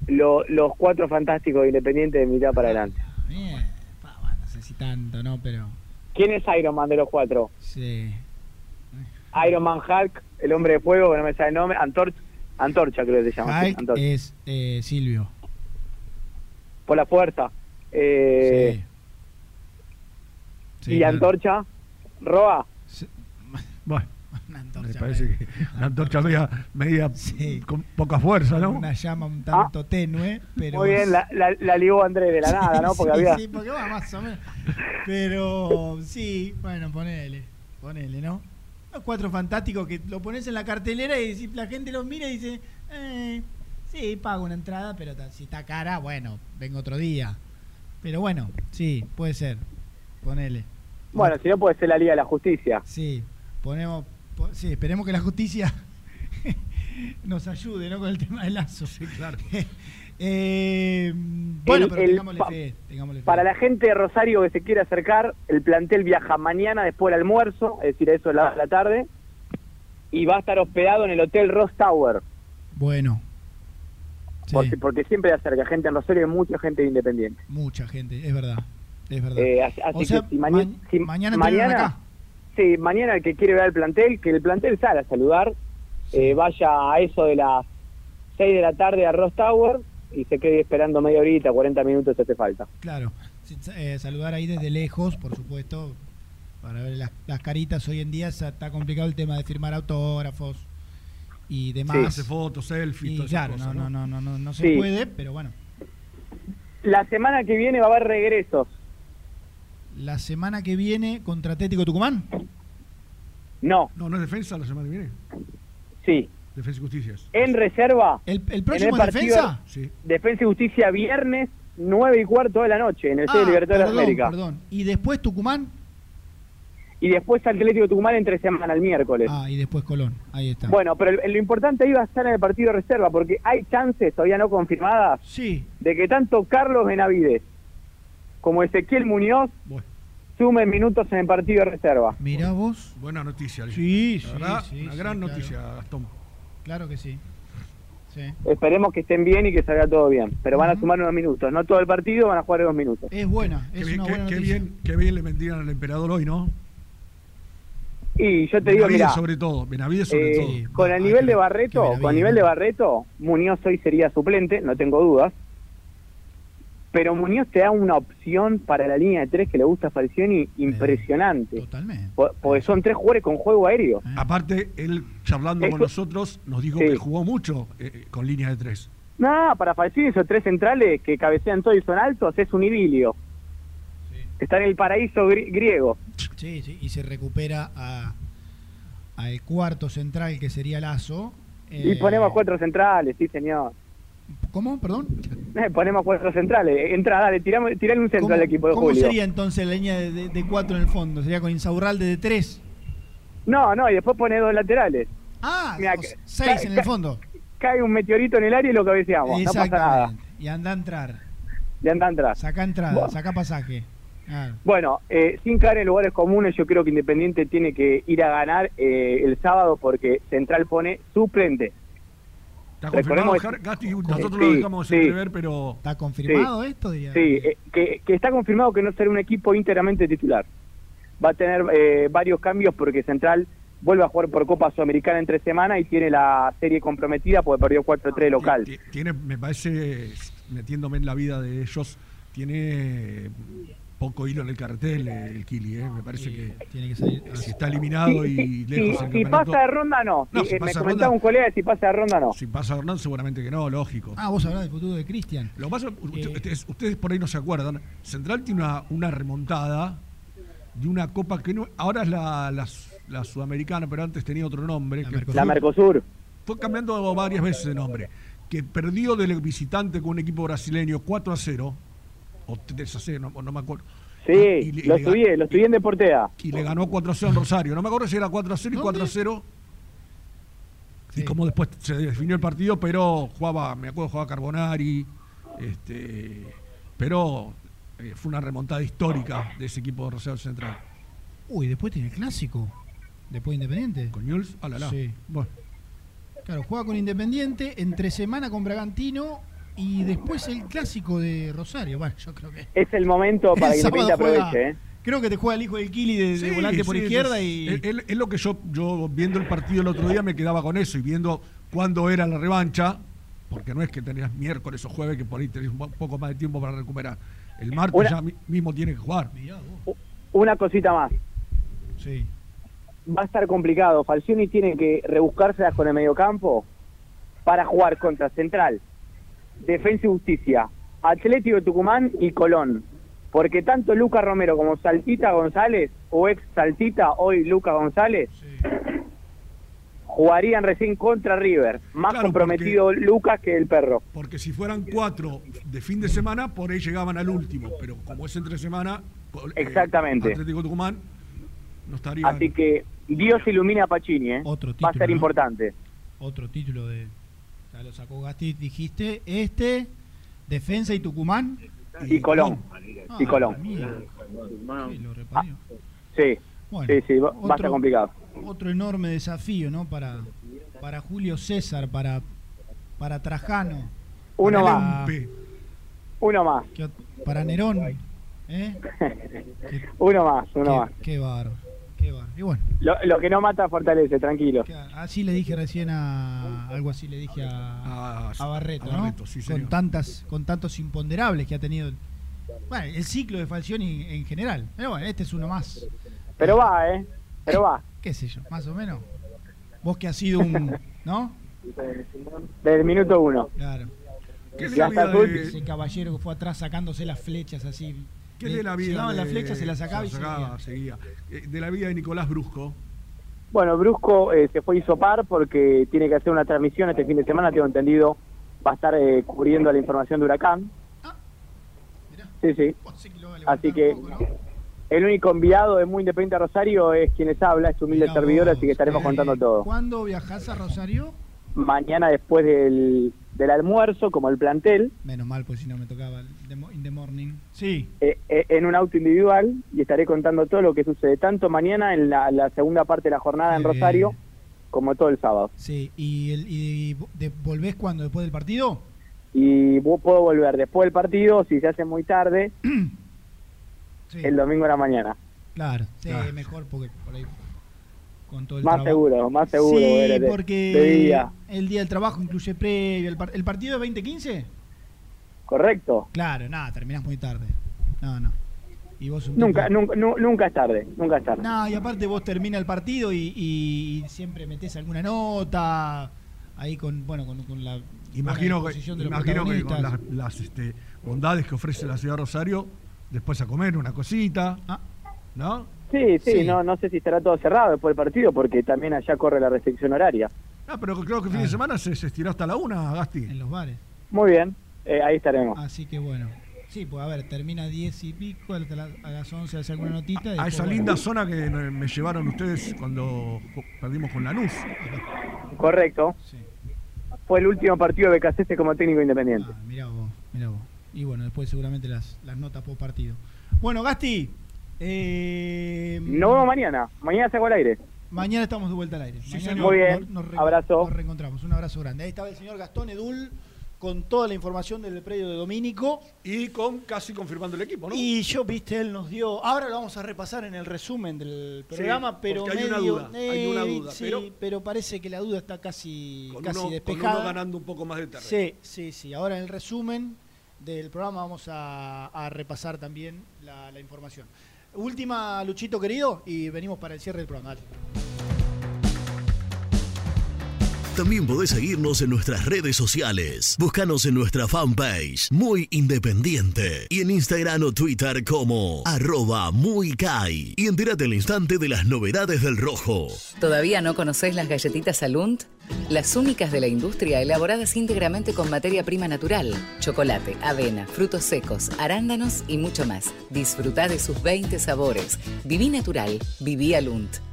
lo- los cuatro fantásticos de Independiente de mitad para adelante. Bien. Bueno, no sé si tanto, ¿no? Pero. ¿Quién es Iron Man de los cuatro? Sí. Iron Man Hulk, el hombre de fuego, que no me sale el nombre, Antorcha, Antorcha creo que se llama. sí, Antorcha. es eh, Silvio. Por la puerta. Eh, Sí, y claro. Antorcha, Roa. Bueno, me parece que la antorcha media, media con poca fuerza, ¿no? Una llama un tanto tenue, pero. Ah. Muy bien, la, la, la ligó Andrés de la nada, ¿no? Porque sí, había... sí, porque va más o menos. Pero sí, bueno, ponele, ponele, ¿no? Los cuatro fantásticos que lo pones en la cartelera y si la gente los mira y dice, eh, sí, pago una entrada, pero si está cara, bueno, vengo otro día. Pero bueno, sí, puede ser. Ponele. Bueno, si no puede ser la Liga de la Justicia. Sí, ponemos, po- sí, esperemos que la justicia nos ayude, ¿no? Con el tema del lazo. Sí, claro. eh, bueno, El- pero tengámosle fe, tengámosle fe. Para la gente de Rosario que se quiere acercar, el plantel viaja mañana después del almuerzo, es decir, a eso de la, la tarde, y va a estar hospedado en el Hotel Ross Tower, Bueno, porque, porque siempre acerca gente en Rosario y mucha gente de Independiente. mucha gente, es verdad. Es verdad. Eh, así así O sea, que si, maña- ma- si mañana acá. Sí, mañana el que quiere ver el plantel, que el plantel salga a saludar, eh, vaya a eso de las 6 de la tarde a Ross Tower y se quede esperando media horita, 40 minutos hace falta. Claro, Sí, eh, saludar ahí desde lejos, por supuesto, para ver las, las caritas. Hoy en día está complicado el tema de firmar autógrafos y demás. Hace fotos, selfies, Y todas esas claro, cosas, no, ¿no? no, no, no, no, no se Sí. puede, pero bueno. La semana que viene va a haber regresos. La semana que viene contra Atlético Tucumán. No. No, no es defensa la semana que viene. Sí. Defensa y justicia. En reserva. ¿El, el próximo próximo es defensa? Sí. Defensa y Justicia viernes, 9 y cuarto de la noche, en el Estadio Ah, Libertadores de perdón, América. perdón. ¿Y después Tucumán? Y después Atlético Tucumán entre semana, el miércoles. Ah, y después Colón. Ahí está. Bueno, pero el- lo importante ahí va a estar en el partido de reserva, porque hay chances todavía no confirmadas Sí. de que tanto Carlos Benavides como Ezequiel Muñoz sumen minutos en el partido de reserva. Mirá vos. Buena noticia. Sí, La sí, sí, Una sí, gran claro. noticia, Gastón. Claro que sí. Sí. Esperemos que estén bien y que salga todo bien. Pero van a sumar unos minutos. No todo el partido, van a jugar unos minutos. Es buena, Qué es bien, una qué- buena qué bien, qué bien le vendrían al emperador hoy, ¿no? Y yo te digo, mira, sobre todo, Benavides sobre eh, todo. con el nivel de Barreto, con el nivel de Barreto, Muñoz hoy sería suplente, no tengo dudas. Pero Muñoz te da una opción para la línea de tres que le gusta a Falcioni impresionante. Totalmente. Porque son tres jugadores con juego aéreo. Aparte, él charlando con nosotros nos dijo Sí. que jugó mucho eh, con línea de tres. No, para Falcioni esos tres centrales que cabecean todos y son altos es un idilio. Está en el paraíso gri- griego. Sí, sí, y se recupera a al cuarto central que sería Lazo. Y Eh, ponemos cuatro centrales, sí señor. ¿Cómo? Perdón. Eh, ponemos cuatro centrales. Entra, dale, tirame, tirale un centro ¿Cómo, al equipo de cómo Julio. sería entonces la línea de, de- de cuatro en el fondo? ¿Sería con Insaurralde de tres? No, no, y después pone dos laterales. Ah, seis en el fondo. Cae un meteorito en el área y lo cabeceamos. No pasa nada. Y anda a entrar. Le anda atrás. Saca entrada, Bueno. saca pasaje. Bueno, eh, sin caer en lugares comunes, yo creo que Independiente tiene que ir a ganar eh, el sábado porque Central pone suplente. Está confirmado, Gasti, nosotros Sí, lo dejamos sí. entrever, pero... ¿Está confirmado Sí. esto? Diría? Sí, eh, que, que está confirmado que no será un equipo íntegramente titular. Va a tener eh, varios cambios porque Central vuelve a jugar por Copa Sudamericana entre semana y tiene la serie comprometida porque perdió 4-3 local. Ti- Tiene, me parece, metiéndome en la vida de ellos, tiene poco hilo en el cartel eh, el Kili, ¿eh? Me parece que, tiene que salir. si está eliminado y Si, lejos en si campeonato- pasa de ronda, no. No, Si- si eh, me de comentaba ronda- un colega si pasa de ronda, no. Si pasa Hernán, seguramente que no, lógico. Ah, vos hablás del futuro de Cristian. Lo pasa, usted- ustedes, ustedes por ahí no se acuerdan, Central tiene una, una remontada de una copa que no, ahora es la, la, la sudamericana, pero antes tenía otro nombre. que La Mercosur. Fue cambiando varias veces de nombre. Que perdió del visitante con un equipo brasileño 4 a 0, o 3 a 0, no, no me acuerdo. Sí, Y y lo estudié, lo estudié en Deportea. Y le ganó 4 a 0 en Rosario. No me acuerdo si era 4 a 0 y 4 a 0. Y cómo después se definió el partido, pero jugaba, me acuerdo, jugaba Carbonari. Este, pero eh, fue una remontada histórica de ese equipo de Rosario Central. Uy, después tiene el clásico. Después Independiente. ¿Con Newell's? Ah, la, la. Sí. Bueno. Claro, juega con Independiente, entre semana con Bragantino y después el clásico de Rosario. Bueno, yo creo que. Es el momento para El que Independiente juega- aproveche. ¿eh? Creo que te juega el hijo del Kili de, volante por sí, izquierda es, y. Es, lo que yo, yo, viendo el partido el otro día, me quedaba con eso y viendo cuándo era la revancha, porque no es que tenías miércoles o jueves que por ahí tenés un po- poco más de tiempo para recuperar. El martes Una- ya mi- mismo tiene que jugar. Una cosita más. Sí. Va a estar complicado. Falcioni tiene que rebuscárselas con el mediocampo para jugar contra Central, Defensa y Justicia, Atlético de Tucumán y Colón. Porque tanto Lucas Romero como Saltita González, o ex Saltita, hoy Lucas González, jugarían recién contra River. Más Claro, comprometido Lucas que el perro. Porque si fueran cuatro de fin de semana, por ahí llegaban al último. Pero como es entre semana, eh, Exactamente. Atlético Tucumán no estaría. Así que Dios ilumina a Pacini, ¿eh? Otro Va a ser ¿no? importante. Otro título de. Ya lo sacó Gasti, dijiste. Este, Defensa y Tucumán. Y Colón. Ah, y Colón. mira. Sí, lo reparió. Sí, Bueno, sí, sí, va, va a otro- estar complicado. Otro enorme desafío, ¿no? Para, para Julio César, para, para Trajano. Uno para, más. Uno más. ¿qué ot- Para Nerón. ¿eh? Uno más, uno qué, más. Qué bárbaro. Y bueno, Lo, lo que no mata fortalece, tranquilo. así le dije recién a. Algo así le dije a, a Barreto, a ¿no? Barreto, sí, señor. con, tantas, con tantos imponderables que ha tenido. el- Bueno, el ciclo de Falcioni en general. Pero bueno, este es uno más. Pero va, ¿eh? Pero va. ¿Qué sé yo? Más o menos. Vos que has sido un. ¿No? Del minuto uno. Claro. ¿Qué es Ese- la vida de- Ese caballero que fue atrás sacándose las flechas así. ¿Qué Le- de la vida? Llegaban flechas, se las sacaba y se las sacaba, seguía. Eh, De la vida de Nicolás Brusco. Bueno, Brusco eh, se fue a isopar porque tiene que hacer una transmisión este fin de semana, tengo entendido, va a estar eh, cubriendo la información de Huracán. Sí, sí. Así que el único enviado de Muy Independiente a Rosario es quien les habla, es su humilde Mirá servidor, vos, así que estaremos eh, contando todo. ¿Cuándo viajás a Rosario? Mañana después del, del almuerzo, como el plantel, Menos mal, pues si no me tocaba el the mo- in the morning. Sí. eh, eh, en un auto individual y estaré contando todo lo que sucede, tanto mañana en la, la segunda parte de la jornada en Rosario, como todo el sábado. Sí. ¿Y, el, y de- volvés cuando? ¿Después del partido? y vos puedo volver después del partido, si se hace muy tarde, el domingo a la mañana. Claro. Sí, mejor porque por ahí. Con todo el Más trabajo. seguro, más seguro. Sí, de- porque de día. el día del trabajo incluye previo. ¿El, par- el partido es 2015? Correcto. Claro, nada, terminás muy tarde. No, no. Y vos un Nunca, nunca, nu- nunca es tarde, nunca es tarde. No, y aparte vos termina el partido y, y siempre metés alguna nota ahí con, bueno, con, con la Imagino que, de imagino que con las, las, este, bondades que ofrece la ciudad de Rosario, después a comer una cosita. Ah. ¿No? Sí, sí, Sí. No, no sé si estará todo cerrado después del partido porque también allá corre la restricción horaria. Ah, pero creo que fin de semana se, se estiró hasta la una, Gasti. En los bares. Muy bien, eh, ahí estaremos. Así que bueno. Sí, pues a ver, termina 10 y pico, a las 11 hace alguna notita. y A después, esa bueno. linda zona que me llevaron ustedes cuando perdimos con Lanús. Correcto. Fue el último partido de BKC como técnico independiente. Ah, mirá vos, mirá vos. Y bueno, después seguramente las, las notas por partido. Bueno, Gasti. Eh, Nos vemos mañana. Mañana salgo al aire. Mañana estamos de vuelta al aire. Mañana. Muy bien. re- Abrazo. Nos reencontramos. Un abrazo grande. Ahí estaba el señor Gastón Edul con toda la información del predio de Domínico. Y con casi confirmando el equipo, ¿no? Y yo, viste, él nos dio. Ahora lo vamos a repasar en el resumen del programa, Sí, pero hay una duda, hay una duda, sí, pero- pero parece que la duda está casi, Con casi uno, con despejada. uno ganando un poco más de terreno. Sí, sí, sí. Ahora en el resumen del programa vamos a, a repasar también la, la información. Última, Luchito querido, y venimos para el cierre del programa. También podés seguirnos en nuestras redes sociales. Búscanos en nuestra fanpage, Muy Independiente. Y en Instagram o Twitter como arroba muy Kai. Y entérate al instante de las novedades del rojo. ¿Todavía no conocés las galletitas Alunt? Las únicas de la industria elaboradas íntegramente con materia prima natural, chocolate, avena, frutos secos, arándanos y mucho más. Disfruta de sus 20 sabores. Viví natural, viví Alunt.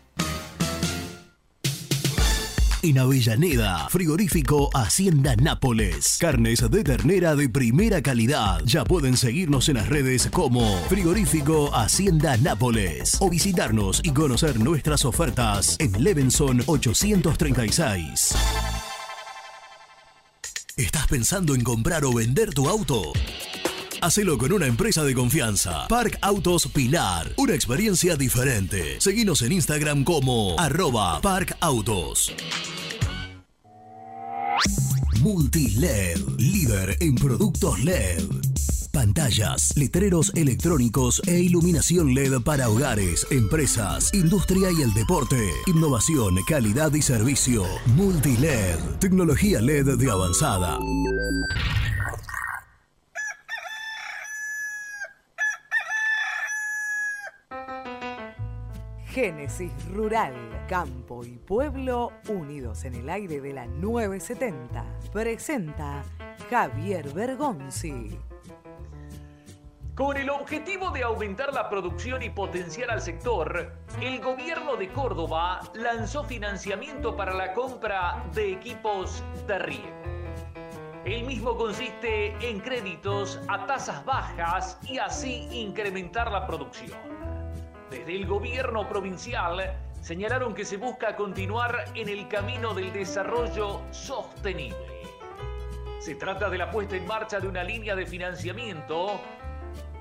En Avellaneda, frigorífico Hacienda Nápoles. Carnes de ternera de primera calidad. Ya pueden seguirnos en las redes como frigorífico Hacienda Nápoles o visitarnos y conocer nuestras ofertas en Levenson 836. ¿Estás pensando en comprar o vender tu auto? Hacelo con una empresa de confianza. Park Autos Pilar. Una experiencia diferente. Seguinos en Instagram como arroba Park Autos. Multiled, líder en productos LED. Pantallas, letreros electrónicos e iluminación LED para hogares, empresas, industria y el deporte. Innovación, calidad y servicio. Multiled, tecnología LED de avanzada. Génesis Rural, Campo y Pueblo unidos en el aire de la 970. Presenta Javier Bergonzi. Con el objetivo de aumentar la producción y potenciar al sector, el gobierno de Córdoba lanzó financiamiento para la compra de equipos de riego. El mismo consiste en créditos a tasas bajas y así incrementar la producción. Desde el gobierno provincial señalaron que se busca continuar en el camino del desarrollo sostenible. Se trata de la puesta en marcha de una línea de financiamiento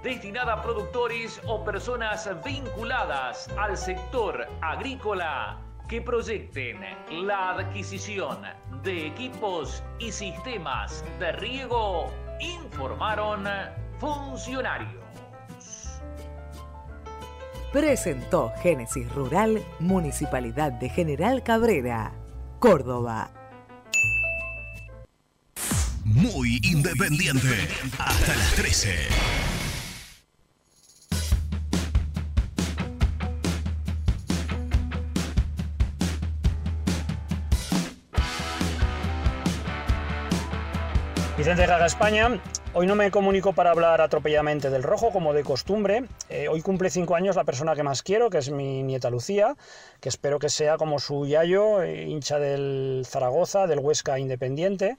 destinada a productores o personas vinculadas al sector agrícola que proyecten la adquisición de equipos y sistemas de riego, informaron funcionarios presentó Génesis Rural, Municipalidad de General Cabrera, Córdoba. Muy independiente. Hasta las 13. Vicente Gaga España, hoy no me comunico para hablar atropelladamente del rojo como de costumbre. Eh, hoy cumple cinco años la persona que más quiero, que es mi nieta Lucía, que espero que sea como su yayo, eh, hincha del Zaragoza, del Huesca Independiente.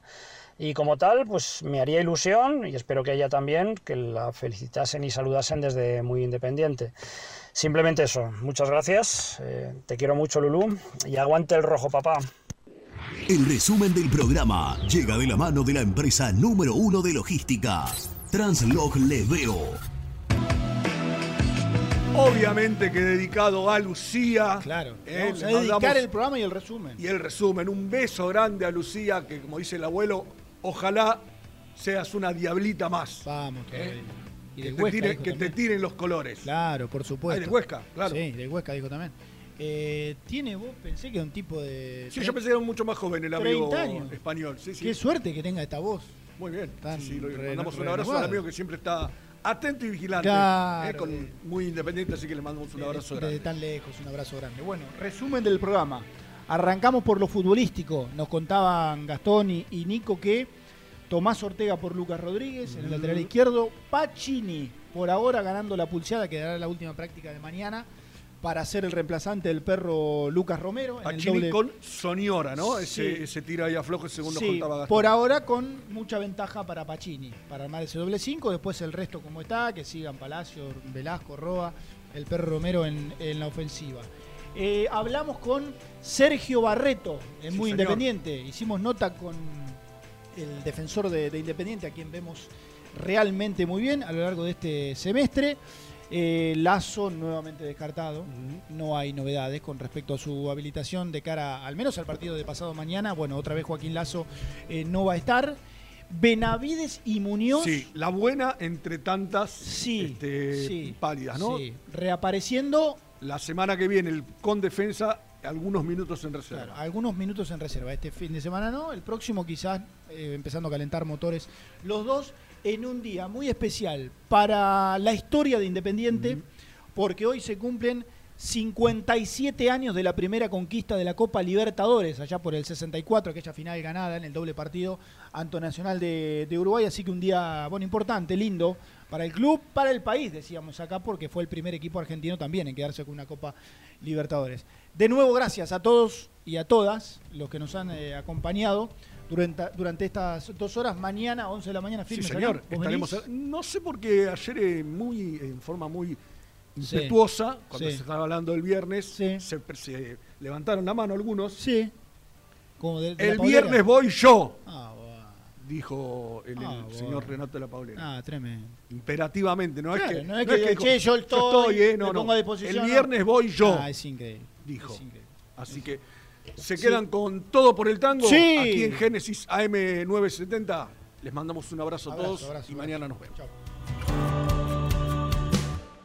Y como tal, pues me haría ilusión, y espero que ella también, que la felicitasen y saludasen desde muy independiente. Simplemente eso, muchas gracias, eh, te quiero mucho Lulú, y aguante el rojo papá. El resumen del programa llega de la mano de la empresa número uno de logística, Translog Leveo. Obviamente que dedicado a Lucía. Claro. Eh, Vamos a le dedicar mandamos- el programa y el resumen. Y el resumen, un beso grande a Lucía, que como dice el abuelo, ojalá seas una diablita más. Vamos, ¿Eh? Y Que, te, Huesca tire- dijo que te también. tiren los colores. Claro, por supuesto. Ah, del Huesca, claro. Sí, del Huesca dijo también. Eh, tiene vos, pensé que era un tipo de. Sí, yo pensé que era mucho más joven el amigo 30 años. español. Sí, sí. Qué suerte que tenga esta voz. Muy bien. Sí, lo- mandamos un abrazo al amigo que siempre está atento y vigilante. Claro. eh, con- muy independiente, así que le mandamos un abrazo Desde grande. tan lejos, un abrazo grande. Bueno, resumen del programa. Arrancamos por lo futbolístico. Nos contaban Gastón y, y Nico que Tomás Ortega por Lucas Rodríguez en el lateral izquierdo. Pacini por ahora ganando la pulseada, que dará la última práctica de mañana para ser el reemplazante del perro Lucas Romero. en el Pacini doble- con Soniora, ¿no? Sí. Ese, ese tira ahí aflojo según nos Sí, contaba Gastón. por ahora con mucha ventaja para Pacini, para armar ese doble 5, después el resto como está, que sigan Palacio, Velasco, Roa, el perro Romero en, en la ofensiva. Eh, hablamos con Sergio Barreto, en Sí, Muy señor. Independiente, hicimos nota con el defensor de, de Independiente, a quien vemos realmente muy bien a lo largo de este semestre. Eh, Lazo nuevamente descartado, no hay novedades con respecto a su habilitación de cara al menos al partido de pasado mañana. Bueno, otra vez Joaquín Lazo eh, no va a estar. Benavides y Muñoz. Sí, la buena entre tantas este, sí, pálidas, ¿no? sí. Reapareciendo. La semana que viene, el, con defensa, algunos minutos en reserva. Claro, algunos minutos en reserva. Este fin de semana no, el próximo quizás eh, empezando a calentar motores. Los dos en un día muy especial para la historia de Independiente, porque hoy se cumplen 57 años de la primera conquista de la Copa Libertadores, allá por el 64, aquella final ganada en el doble partido ante Nacional de, de Uruguay. Así que un día, bueno, importante, lindo para el club, para el país, decíamos acá, porque fue el primer equipo argentino también en quedarse con una Copa Libertadores. De nuevo, gracias a todos y a todas los que nos han eh, acompañado durante, durante estas dos horas. Mañana, 11 de la mañana, Sí, firme. señor. ¿Vos Estaremos, venís? no sé por qué ayer eh, muy, en forma muy impetuosa, cuando sí. se estaba hablando el viernes, se, se levantaron la mano algunos. Sí. Como de- de el viernes voy yo, Ah, dijo el, el Ah, señor. Renato de la Paulera. Ah, tremendo. Imperativamente, no Claro, es que. no es que, che, yo estoy, estoy, eh, no, me no. pongo a disposición. El no. viernes voy yo. Ah, es increíble. dijo. es increíble. Así que se Sí. quedan con todo por el tango. Sí. Aquí en Génesis AM970. Les mandamos un abrazo a todos abrazo, y abrazo. mañana nos vemos. Chao.